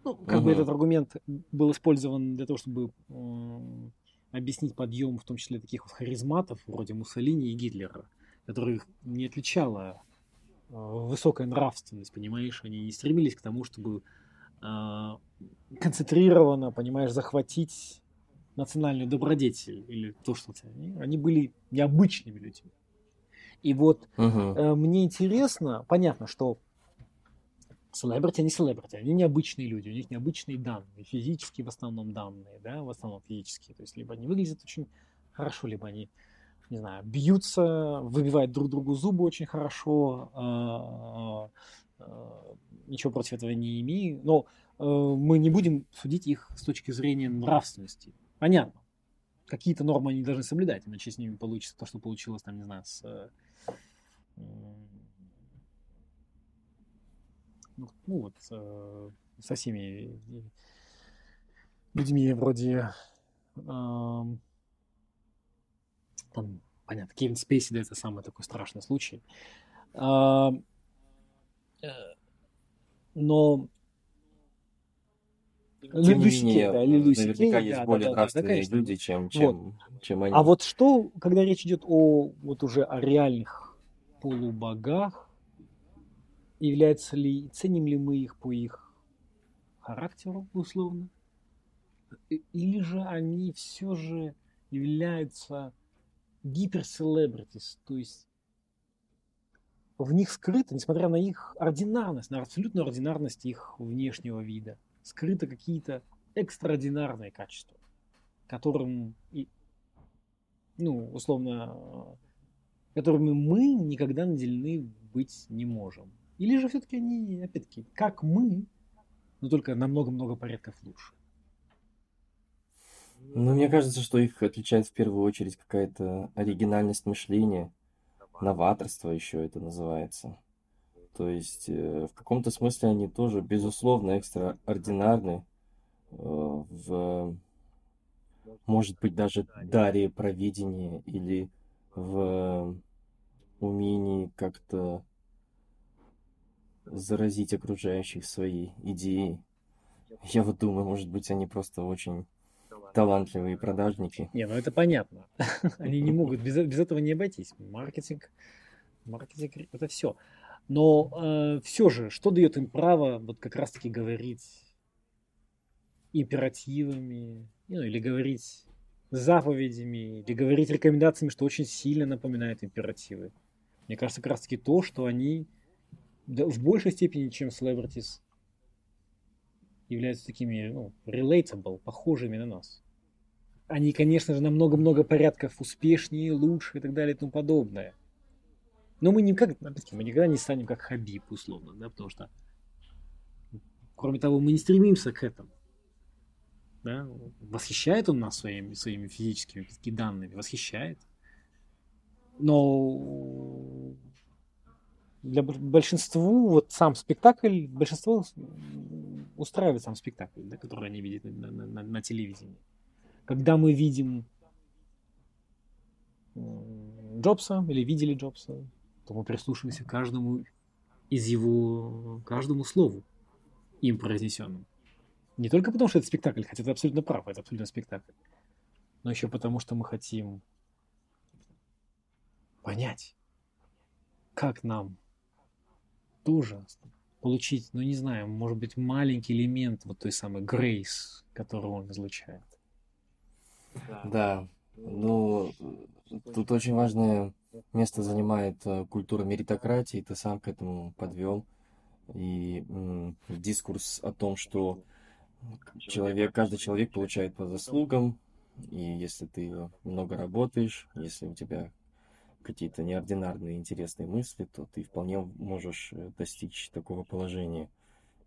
Ну, как uh-huh. бы этот аргумент был использован для того, чтобы э, объяснить подъем, в том числе таких вот харизматов, вроде Муссолини и Гитлера, которых не отличало Э, высокая нравственность, понимаешь, они не стремились к тому, чтобы э, концентрированно, понимаешь, захватить национальную добродетель или то, что они, они были необычными людьми. И вот угу. э, мне интересно, понятно, что селебрити, они селебрити, они необычные люди, у них необычные данные, физические в основном данные, да, в основном физические, то есть либо они выглядят очень хорошо, либо они не знаю, бьются, выбивают друг другу зубы очень хорошо. А, а, ничего против этого не имею. Но э, мы не будем судить их с точки зрения нравственности. Понятно. Какие-то нормы они должны соблюдать, иначе с ними получится то, что получилось, там, не знаю, с ну, ну вот э, со всеми людьми вроде там, понятно, Кевин Спейси, да, это самый такой страшный случай. А, э, но тем не менее, да, наверняка есть да, более да, нравственные да, люди, чем, чем, вот. чем они. А вот что, когда речь идет о вот уже о реальных полубогах, является ли, ценим ли мы их по их характеру, условно, или же они все же являются гиперселебритис, то есть в них скрыто, несмотря на их ординарность, на абсолютную ординарность их внешнего вида, скрыто какие-то экстраординарные качества, которым, ну, условно, которыми мы никогда наделены быть не можем. Или же все-таки они, опять-таки, как мы, но только намного-много порядков лучше. Ну, мне кажется, что их отличает в первую очередь какая-то оригинальность мышления, новаторство еще это называется. То есть э, в каком-то смысле они тоже, безусловно, экстраординарны э, в, может быть, даже даре провидения или в умении как-то заразить окружающих своей идеей. Я вот думаю, может быть, они просто очень талантливые продажники. Не, ну это понятно. (laughs) Они не могут, без, без этого не обойтись. Маркетинг, маркетинг это все. Но э, все же, что дает им право вот как раз-таки говорить императивами, ну, или говорить заповедями, или говорить рекомендациями, что очень сильно напоминает императивы. Мне кажется, как раз-таки то, что они в большей степени, чем celebrities, являются такими, ну, relatable, похожими на нас. Они, конечно же, намного-много порядков успешнее, лучше и так далее и тому подобное. Но мы никак, мы никогда не станем как Хабиб, условно, да, потому что, кроме того, мы не стремимся к этому. Да? Восхищает он нас своими, своими физическими данными, восхищает. Но для большинству вот сам спектакль, большинство устраивает сам спектакль, да, который они видят на, на, на, на телевидении. Когда мы видим Джобса или видели Джобса, то мы прислушиваемся каждому из его, каждому слову. им произнесенным. Не только потому, что это спектакль, хотя ты абсолютно прав, это абсолютно спектакль, но еще потому, что мы хотим понять, как нам тоже получить, ну не знаю, может быть, маленький элемент вот той самой грейс, которую он излучает. Да, ну, тут очень важное место занимает э, культура меритократии, ты сам к этому подвел. И дискурс о том, что человек, каждый человек получает по заслугам, и если ты много работаешь, если у тебя какие-то неординарные интересные мысли, то ты вполне можешь э, достичь такого положения.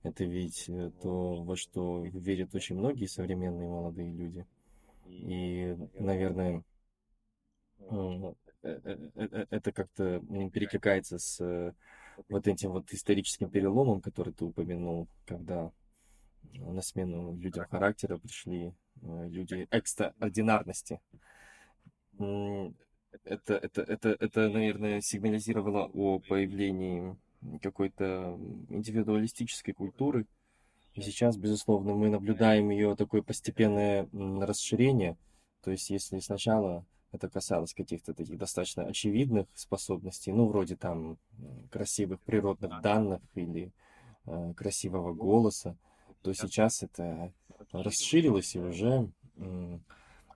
Это ведь э, то, во что верят очень многие современные молодые люди. И, наверное, э, это как-то перекликается с вот этим вот историческим переломом, который ты упомянул, когда на смену людям характера пришли люди экстраординарности это, это, это, это, наверное, сигнализировало о появлении какой-то индивидуалистической культуры. И сейчас, безусловно, мы наблюдаем ее такое постепенное расширение. То есть, если сначала это касалось каких-то таких достаточно очевидных способностей, ну, вроде там красивых природных данных или э, красивого голоса, то сейчас это расширилось и уже э,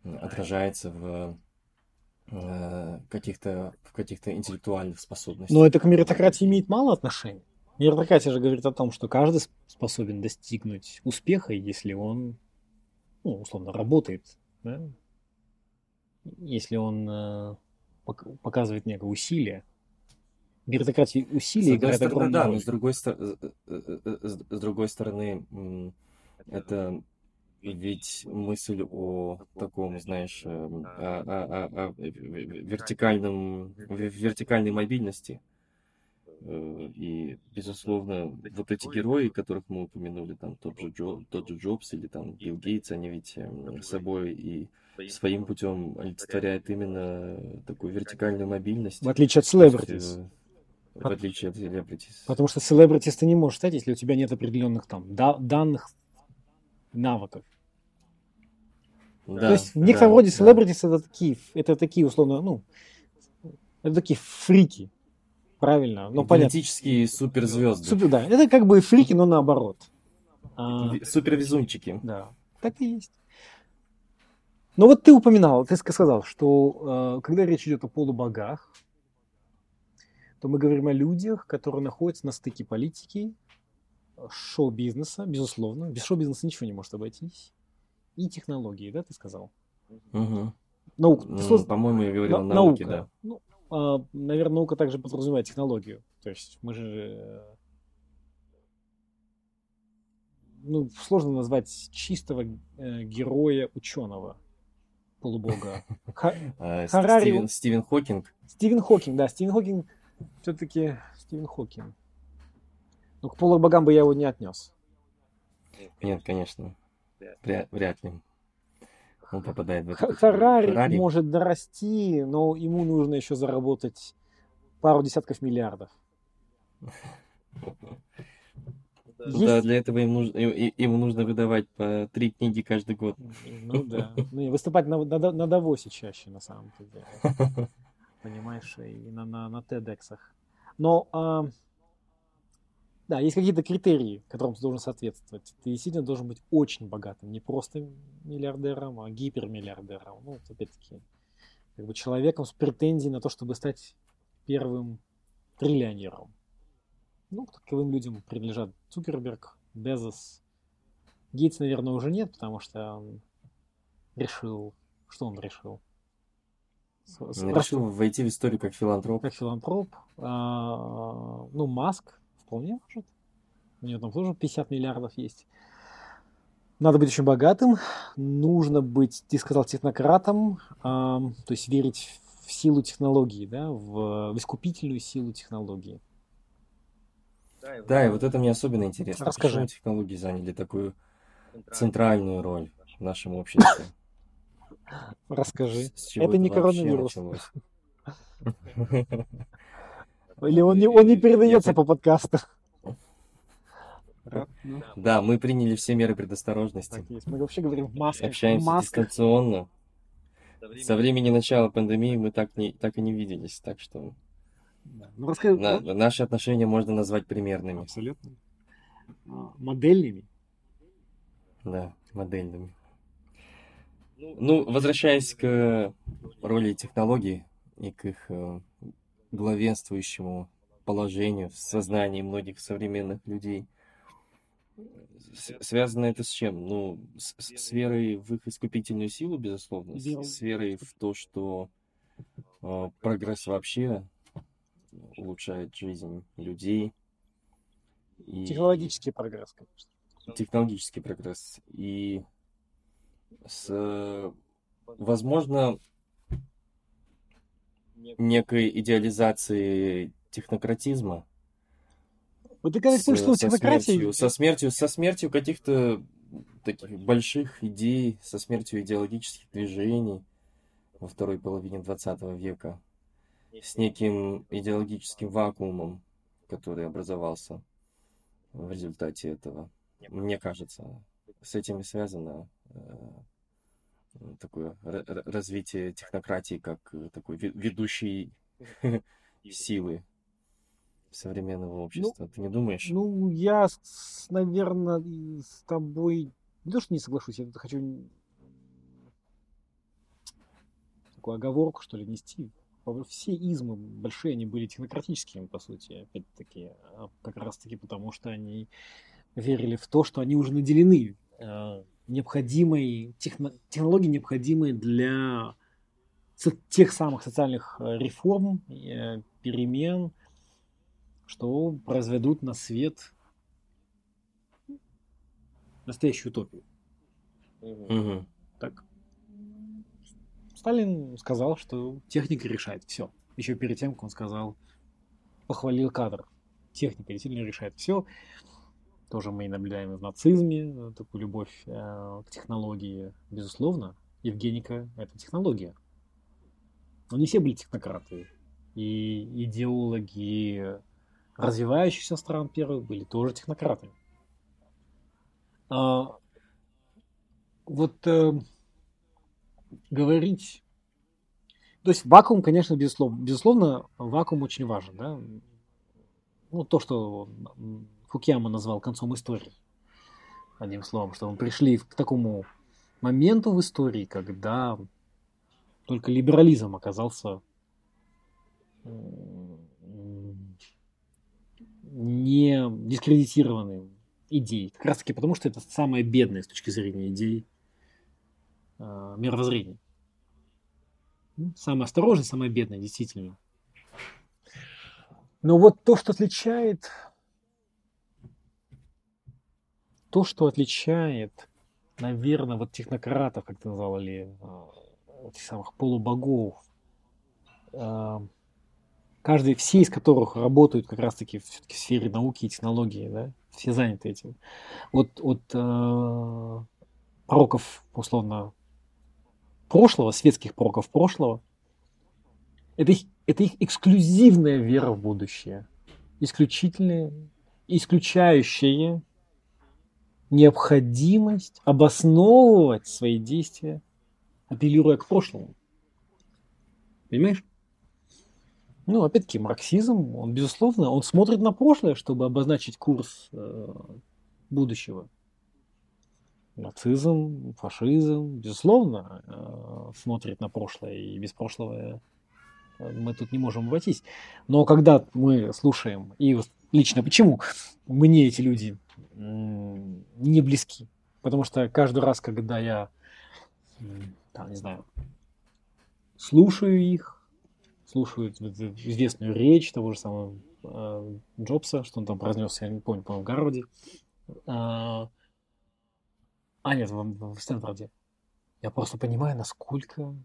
отражается в каких-то в каких-то интеллектуальных способностях. Но это к меритократии имеет мало отношения. Меритократия же говорит о том, что каждый способен достигнуть успеха, если он, ну, условно, работает, да? если он э, показывает некое усилие. Меритократия усилия играет огромную да, роль. но с другой, э, э, с другой стороны, это ведь мысль о таком, знаешь, о, о, о, о вертикальном, вертикальной мобильности. Э, и, безусловно, вот эти герои, которых мы упомянули, там тот же, Джо, тот же Джобс или там Билл Гейтс, они ведь эм, собой и своим путем олицетворяют именно такую вертикальную мобильность. В отличие от селебритис. Э, в отличие от селебритис. Потому что селебритис ты не можешь стать, если у тебя нет определенных там данных, навыков. Да, То есть в некотором да, роде да. это такие, это такие условно, ну, это такие фрики. Правильно, ну Политические понятно. суперзвезды. Супер, да, это как бы фрики, но наоборот. А, Супервезунчики. Да, так и есть. Но вот ты упоминал, ты сказал, что э, когда речь идет о полубогах, то мы говорим о людях, которые находятся на стыке политики, шоу-бизнеса, безусловно. Без шоу-бизнеса ничего не может обойтись и технологии, да, ты сказал? Угу. Наука. Ну, по-моему, я говорил На- науке, наука. да. Ну, а, наверное, наука также подразумевает технологию. То есть мы же... Э, ну, сложно назвать чистого э, героя ученого полубога. (laughs) А, Харари... Стивен Хокинг. Стивен Хокинг, да. Стивен Хокинг все-таки Стивен Хокинг. Ну, к полубогам бы я его не отнес. Нет, конечно. Вряд, вряд ли. Он попадает в эту Харари, Харари может дорасти, но ему нужно еще заработать пару десятков миллиардов. (laughs) Есть... Да, для этого нужно, ему нужно выдавать по три книги каждый год. Ну да. Ну, выступать на, на, на Давосе чаще, на самом деле. (laughs) Понимаешь, и на, на, на TEDx. Но а, да, есть какие-то критерии, которым ты должен соответствовать. Ты действительно должен быть очень богатым, не просто миллиардером, а гипермиллиардером. Ну, опять-таки, как бы человеком с претензией на то, чтобы стать первым триллионером. Ну, таковым людям принадлежат Цукерберг, Безос. Гейтс, наверное, уже нет, потому что он решил... Что он решил? решил войти в историю как филантроп. Как филантроп. А, ну, Маск Вполне может. У него там тоже 50 миллиардов есть. Надо быть очень богатым, нужно быть, ты сказал, технократом, э, то есть верить в силу технологии, да, в, в искупительную силу технологии. Да, и вот это мне особенно интересно. Расскажи. Почему технологии заняли такую центральную роль в нашем обществе? Расскажи. Это не коронавирус. (laughs) Или он не, он не передается по подкасту? Ну, Да, мы приняли все меры предосторожности. так есть. Мы вообще говорим в масках. Общаемся масках. дистанционно. Со времени начала пандемии мы так, не, так и не виделись, так что Да. Ну, расскажи, на- вот, наши отношения можно назвать примерными, абсолютно. А, Модельными. да, модельными. Ну, возвращаясь к роли технологий и к их э, главенствующему положению в сознании многих современных людей, связано это с чем? Ну, с, с- верой в их искупительную силу, безусловно, с, с верой в то, что э, прогресс вообще улучшает жизнь людей. И Технологический прогресс, конечно. технологический прогресс. И с, возможно, некой идеализацией технократизма, Вот ты когда с- слышал со, технократии, смертью, со смертью, со смертью каких-то таких больших идей, со смертью идеологических движений во второй половине 20 века, с неким идеологическим вакуумом, который образовался в результате этого. Мне кажется, с этим и связано э, такое ра- ра- развитие технократии как э, такой ве- ведущей (laughs) силы современного общества. Ты не думаешь? ну, я, наверное, с тобой не то, что не соглашусь, я хочу такую оговорку, что ли, нести. Все измы большие, они были технократическими, по сути, опять-таки, а как раз-таки потому, что они верили в то, что они уже наделены э, необходимой техно- технологией, необходимой для тех самых социальных э, реформ, э, перемен, что произведут на свет настоящую утопию. Мгм. Так. Сталин сказал, что техника решает все. Еще перед тем, как он сказал, похвалил кадр. Техника действительно решает все. Тоже мы наблюдаем в нацизме, э, такую любовь э, к технологии. Безусловно, Евгеника – это технология. Но не все были технократы. И идеологи развивающихся стран первых были тоже технократы. А, вот э, говорить... То есть вакуум, конечно, безусловно, безусловно, вакуум очень важен, да. Ну, то, что Фукияма назвал концом истории. Одним словом, что мы пришли к такому моменту в истории, когда только либерализм оказался не дискредитированной идеей. Как раз таки потому, что это самое бедное с точки зрения идей э, мировоззрения. Ну, Самое осторожное, самое бедное, действительно. Но вот то, что отличает, то, что отличает, наверное, вот технократов, как ты назвал, или э, этих самых полубогов, э, каждый, все из которых работают как раз-таки все-таки в сфере науки и технологии, да, все заняты этим. Вот от э, пророков, условно, прошлого, светских пророков прошлого, это их, это их эксклюзивная вера в будущее. Исключительная, исключающая необходимость обосновывать свои действия, апеллируя к прошлому. Понимаешь? Ну, опять-таки, марксизм, он, безусловно, он смотрит на прошлое, чтобы обозначить курс э, будущего. Нацизм, фашизм, безусловно, э, смотрит на прошлое, и без прошлого э, мы тут не можем обойтись. Но когда мы слушаем, и лично почему мне эти люди не близки? Потому что каждый раз, когда я, там, не знаю, слушаю их, слушаю известную речь того же самого э, Джобса, что он там произнес, я не помню, по-моему, в Гарварде. А, а, нет, в, в Стэнфорде. Я просто понимаю, насколько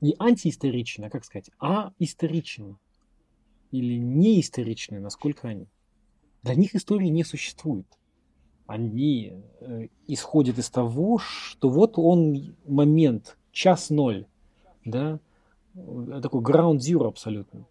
не антиисторичны, а как сказать, а историчны или не историчны, насколько они. Для них истории не существует. Они э, исходят из того, что вот он момент, час ноль, да, э, такой ground zero абсолютно.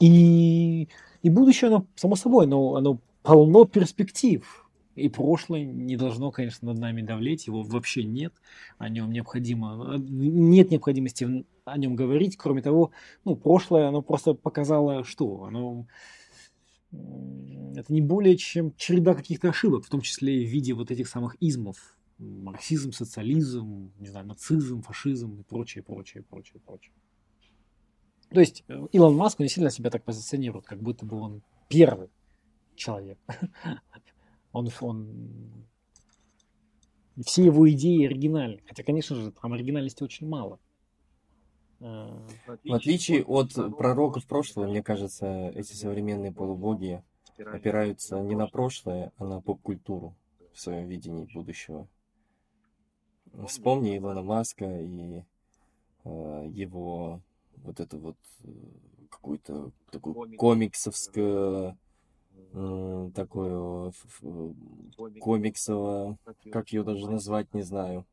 И, и будущее, оно, само собой, оно, оно полно перспектив. И прошлое не должно, конечно, над нами давлеть, его вообще нет, о нем необходимо, нет необходимости о нем говорить, кроме того, ну, прошлое, оно просто показало, что оно это не более чем череда каких-то ошибок, в том числе в виде вот этих самых измов, марксизм, социализм, не знаю, нацизм, фашизм и прочее, прочее, прочее, прочее. То есть э, Илон Маск, не сильно себя так позиционирует, как будто бы он первый человек. (laughs) Он, он... Все его идеи оригинальны. Хотя, конечно же, там оригинальности очень мало. Э, в отличие от пророков прошлого, мне кажется, эти современные полубоги опираются не на прошлое, а на поп-культуру в своем видении будущего. Вспомни Илона Маска и э, его вот это вот э, какую-то такую комиксовскую э, такую э, комиксово, как ее даже назвать, не знаю,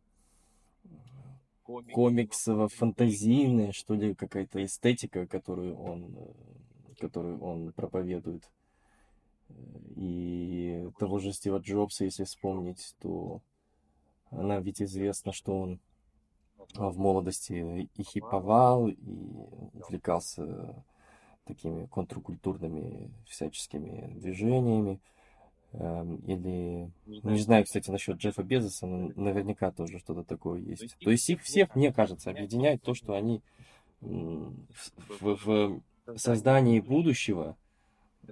комиксово-фантазийная, что ли, какая-то эстетика, которую он, которую он проповедует. И того же Стива Джобса, если вспомнить, то она ведь известна, что он в молодости и хиповал, и увлекался такими контркультурными всяческими движениями. Эм, или, ну, не знаю, кстати, насчет Джеффа Безоса, но наверняка тоже что-то такое есть. То есть их всех, мне кажется, объединяет то, что они в, в создании будущего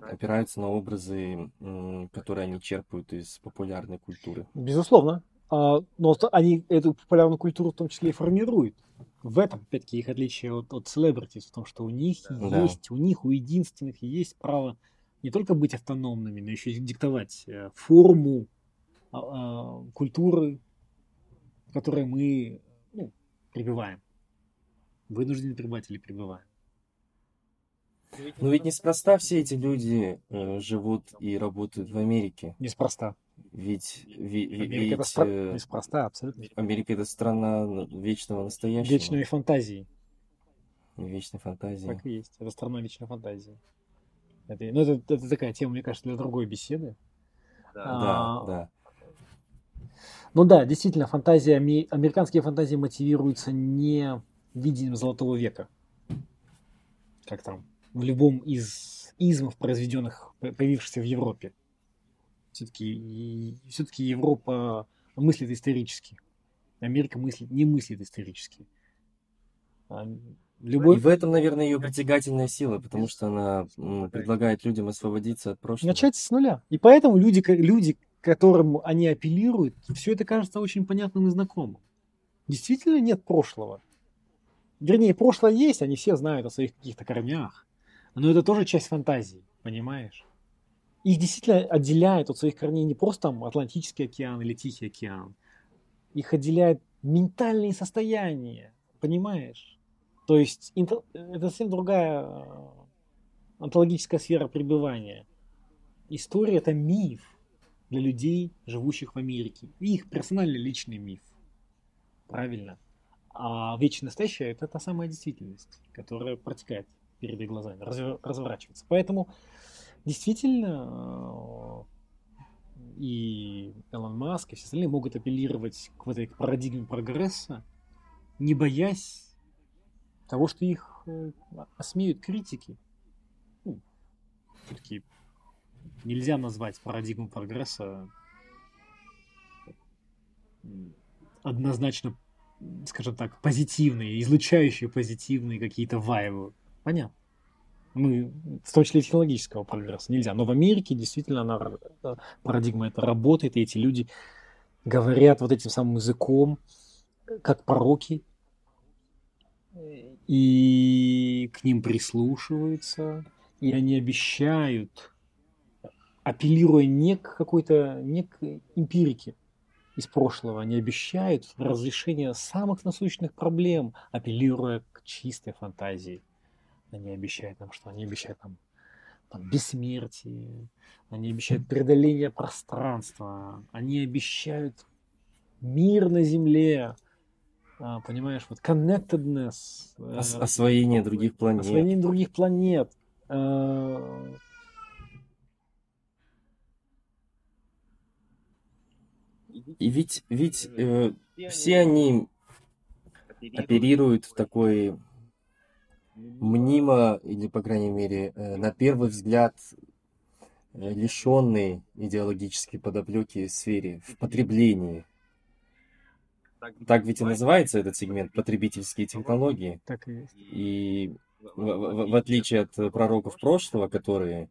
опираются на образы, которые они черпают из популярной культуры. Безусловно. А, но они эту популярную культуру в том числе и формируют. В этом, опять-таки, их отличие от, от celebrities, в том, что у них да. есть, у них, у единственных есть право не только быть автономными, но еще и диктовать э, форму а, а, культуры, в которой мы ну, пребываем. Вынуждены пребывать или пребываем. Но ведь неспроста все эти люди э, живут и работают в Америке. Неспроста. Ведь, ведь, Америка ведь это. Э, неспроста, абсолютно. Америка это страна вечного настоящего. Вечной фантазии. Вечной фантазии. Так и есть. Это страна вечной фантазии. Это, ну, это, это такая тема, мне кажется, для другой беседы. Да, а, да. Ну да, действительно, фантазия, американские фантазии мотивируются не видением золотого века, как там в любом из измов, произведенных, появившихся в Европе. Все-таки все-таки Европа мыслит исторически. Америка мыслит, не мыслит исторически. А Любой... И в этом, наверное, ее притягательная сила, потому что она предлагает людям освободиться от прошлого. Начать с нуля. И поэтому люди, люди, которым они апеллируют, все это кажется очень понятным и знакомым. Действительно нет прошлого. Вернее, прошлое есть, они все знают о своих каких-то корнях. Но это тоже часть фантазии, понимаешь? Их действительно отделяет от своих корней не просто там Атлантический океан или Тихий океан. Их отделяет ментальные состояния, понимаешь? То есть это совсем другая э, онтологическая сфера пребывания. История это миф для людей, живущих в Америке. Их персональный личный миф. Правильно. А вечное настоящее это та самая действительность, которая протекает перед их глазами, разворачивается. Поэтому действительно э, и Элон Маск, и все остальные могут апеллировать к этой парадигме прогресса, не боясь того, что их э, осмеют критики. Ну, все-таки нельзя назвать парадигму прогресса однозначно, скажем так, позитивные, излучающие позитивные какие-то вайбы. Понятно. Мы, в том числе технологического прогресса, нельзя. Но в Америке действительно она, э, парадигма это работает, и эти люди говорят вот этим самым языком, как пророки, и к ним прислушиваются, и они обещают, апеллируя не к какой-то, не к эмпирике из прошлого, они обещают разрешение самых насущных проблем, апеллируя к чистой фантазии. Они обещают нам что? Они обещают нам там, бессмертие, они обещают преодоление пространства, они обещают мир на земле, а, понимаешь, вот connectedness. Ос- э, освоение других планет. Освоение других планет. Э, И ведь, ведь э, все они оперируют в такой мнимо, или, по крайней мере, э, на первый взгляд, э, лишенной идеологической подоплеки сфере, в потреблении. Так ведь и называется этот сегмент потребительские технологии. Так и есть. И в, в- в отличие от пророков прошлого, которые,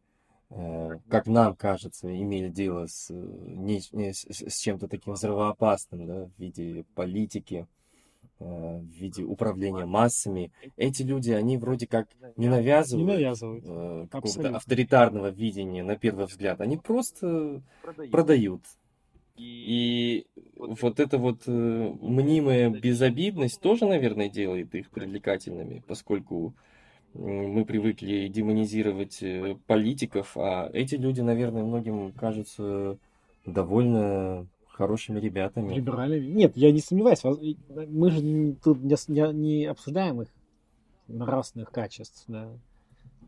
э, как нам кажется, имели дело с, с, чем-то таким взрывоопасным, да, в виде политики, в виде управления массами, эти люди, они вроде как не Не навязывают. навязывают. э, какого-то авторитарного видения на первый взгляд, они просто продают. И вот эта вот э, мнимая безобидность тоже, наверное, делает их привлекательными, поскольку мы привыкли демонизировать э, политиков, а эти люди, наверное, многим кажутся довольно хорошими ребятами. Либеральными. Нет, я не сомневаюсь. Мы же тут не, не- не обсуждаем их нравственных качеств. Да.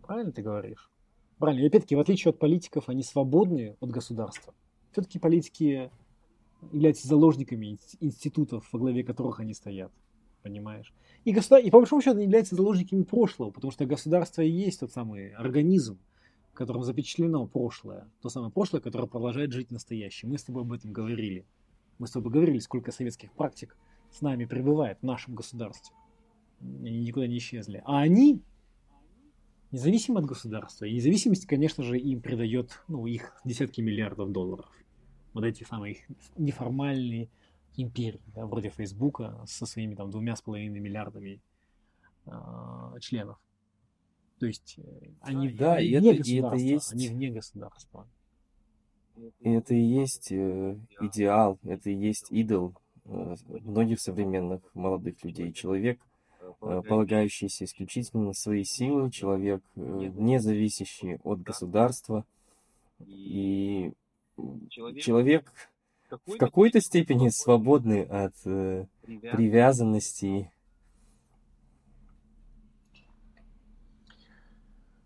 Правильно ты говоришь? Правильно. И опять-таки, в отличие от политиков, они свободны от государства. Все-таки политики являются заложниками инс- институтов, во главе которых они стоят. Понимаешь? И, государ... и по большому счету они являются заложниками прошлого, потому что государство и есть тот самый организм, в котором запечатлено прошлое. То самое прошлое, которое продолжает жить в настоящем. Мы с тобой об этом говорили. Мы с тобой говорили, сколько советских практик с нами пребывает в нашем государстве. Они никуда не исчезли. А они, независимо от государства, и независимость, конечно же, им придает ну, их десятки миллиардов долларов. Вот эти самые неформальные империи, да, вроде Фейсбука со своими там двумя с половиной миллиардами а, членов. То есть э, они Да, и вне это- и это государства, есть- они вне государства. И это и есть э, идеал, это и есть идол э, многих современных молодых людей. Человек, э, полагающийся исключительно на свои силы, человек, э, не зависящий от государства, и человек в какой-то степени свободный от э, привязанностей.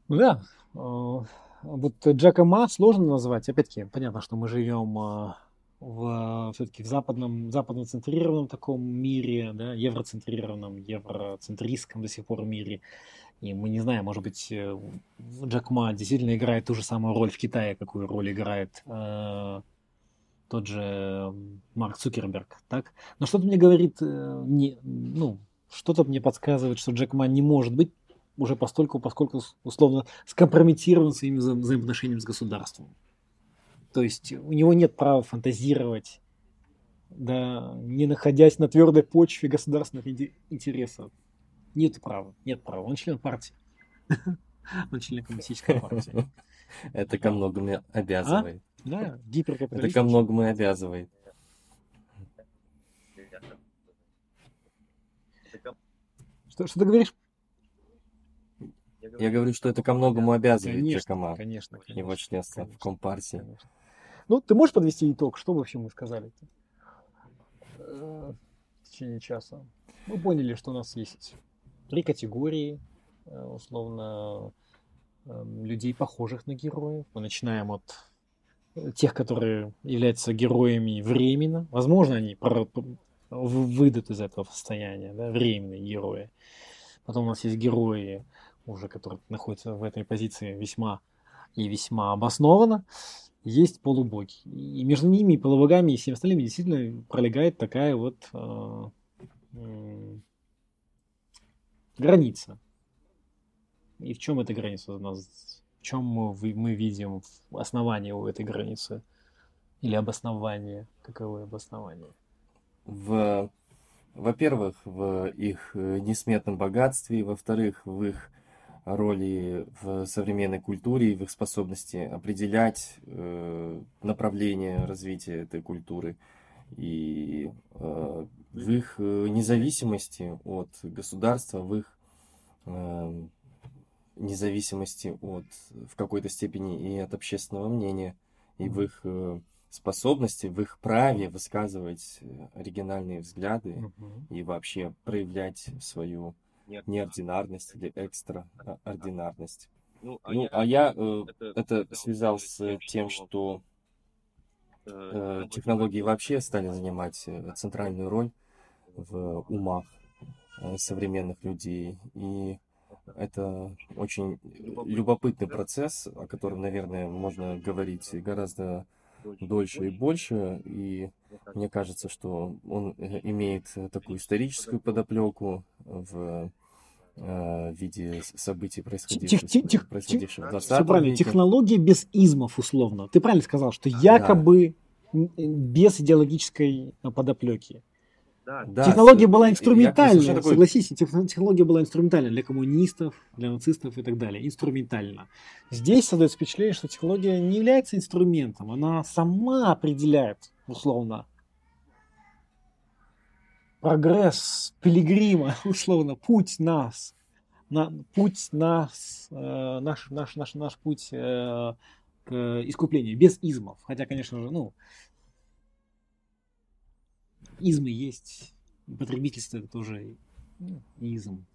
Ну да, э, вот Джека Ма сложно назвать. Опять-таки, понятно, что мы живем э, в все-таки в западном, западно-центрированном таком мире, да, евроцентрированном, евроцентристском до сих пор мире. И мы не знаем, может быть, э, Джек Ма действительно играет ту же самую роль в Китае, какую роль играет э, тот же Марк Цукерберг, так? Но что-то мне говорит, э, не, ну, что-то мне подсказывает, что Джек Ма не может быть уже постольку, поскольку условно скомпрометирован своими вза- взаимоотношениями с государством. То есть у него нет права фантазировать, да, не находясь на твердой почве государственных интересов. Нет права, нет права. Он член партии. (laughs) Он член коммунистической партии. (laughs) Это ко многому обязывает. Да, Это ко многому обязывает. Что, что ты говоришь? Я говорю, что это ко многому обязывает Конечно, Джека Ма, конечно, его конечно, членство в конечно, Компартии. конечно. Ну, ты можешь подвести итог? Что вообще мы сказали в течение часа? Мы поняли, что у нас есть три категории, э, условно, эм, людей, похожих на героев. Мы начинаем от э, тех, которые являются героями временно. Возможно, они в- выйдут из этого состояния, да, временные герои. Потом у нас есть герои, уже которые находятся в этой позиции весьма и весьма обоснованно. Есть полубоги. И между ними, и полубогами, и всеми остальными действительно пролегает такая вот э, граница. И в чем эта граница у нас? В чем мы, мы видим основание у этой границы? Или обоснование? Каковое обоснование? В, во-первых, в их э, несметном богатстве, во-вторых, в их роли в современной культуре и в их способности определять э, направление развития этой культуры и э, в их э, независимости от государства, в их э, независимости от в какой-то степени и от общественного мнения, и в их э, способности, в их праве высказывать э, оригинальные взгляды Мгм. и вообще проявлять свою неординарность или экстраординарность. Ну, а я э, это связал с тем, что э, технологии вообще стали занимать э, центральную роль в умах э, современных людей. И это очень любопытный процесс, о котором, наверное, можно говорить гораздо дольше и больше. И мне кажется, что он э, имеет такую историческую подоплеку в э, виде событий, происходивших, тех, тех, происходивших в 20 правильно, веке. Технология без измов, условно. Ты правильно сказал, что якобы да. без идеологической подоплеки. Да, технология да, была инструментальная, такой... согласись, технология была инструментальная для коммунистов, для нацистов и так далее, инструментально. Здесь создается впечатление, что технология не является инструментом, она сама определяет, условно, прогресс пилигрима, (laughs) условно, путь нас, на, путь нас, э, наш, наш, наш, наш путь э, к искуплению, без измов. Хотя, конечно же, ну, измы есть, потребительство это тоже ну, изм.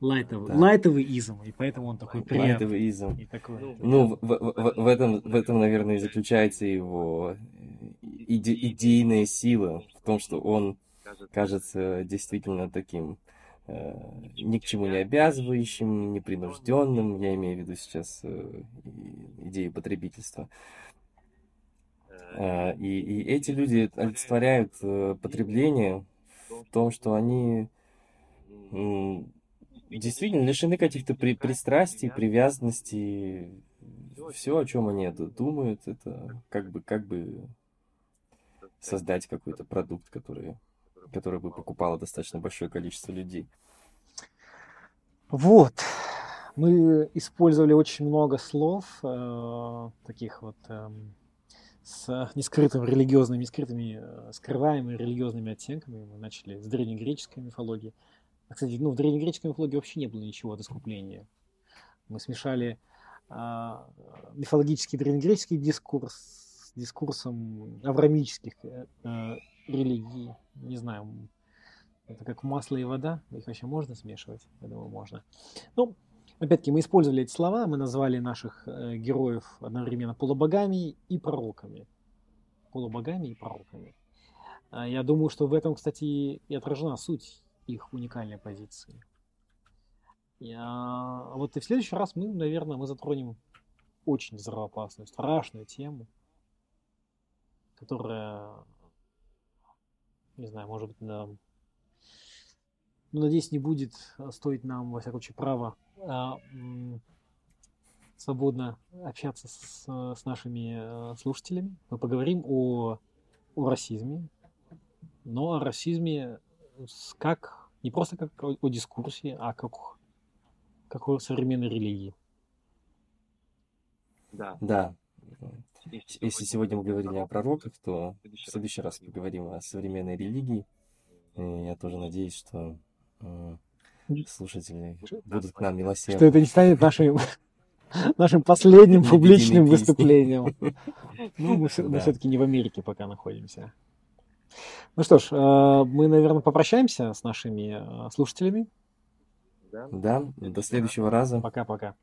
Лайтовый, да. лайтовый изм, и поэтому он такой приятный. Лайтовый изм. И такой, ну, в, в, в, этом, в этом, наверное, и заключается его иде, идейная сила, в том, что он кажется. действительно таким э, ни к чему не обязывающим, непринужденным, я имею в виду сейчас э, идею потребительства. Э, и, и эти люди олицетворяют э, потребление в том, что они действительно лишены каких-то при, пристрастий, привязанностей. Все, о чем они думают, это как бы, как бы создать какой-то продукт, который, который бы покупало достаточно большое количество людей. Вот. Мы использовали очень много слов, э, таких вот э, с нескрытым религиозными, скрытыми, э, скрываемыми религиозными оттенками. Мы начали с древнегреческой мифологии. А, кстати, ну, в древнегреческой мифологии вообще не было ничего от искупления. Мы смешали а, мифологический древнегреческий дискурс с дискурсом аврамических э, религий. Не знаю, это как масло и вода. Их вообще можно смешивать? Я думаю, можно. Ну, Опять-таки, мы использовали эти слова, мы назвали наших э, героев одновременно полубогами и пророками. Полубогами и пророками. А я думаю, что в этом, кстати, и отражена суть их уникальной позиции. Я... Вот и в следующий раз мы, наверное, мы затронем очень взрывоопасную, страшную тему, которая, не знаю, может быть, нам, ну, надеюсь, не будет стоить нам, во всяком случае, права а, свободно общаться с, с нашими э, слушателями. Мы поговорим о, о расизме, но о расизме как не просто как о, о дискурсе, а как, как о современной религии. Да. Да. Если сегодня мы говорили о пророках, то в следующий раз поговорим о современной религии. И я тоже надеюсь, что слушатели будут к нам милосердны. Что это не станет нашим, (laughs) нашим последним публичным выступлением. (laughs) Ну, мы, мы все-таки не в Америке пока находимся. Ну что ж, э, мы, наверное, попрощаемся с нашими э, слушателями. Да, до следующего раза. Пока-пока.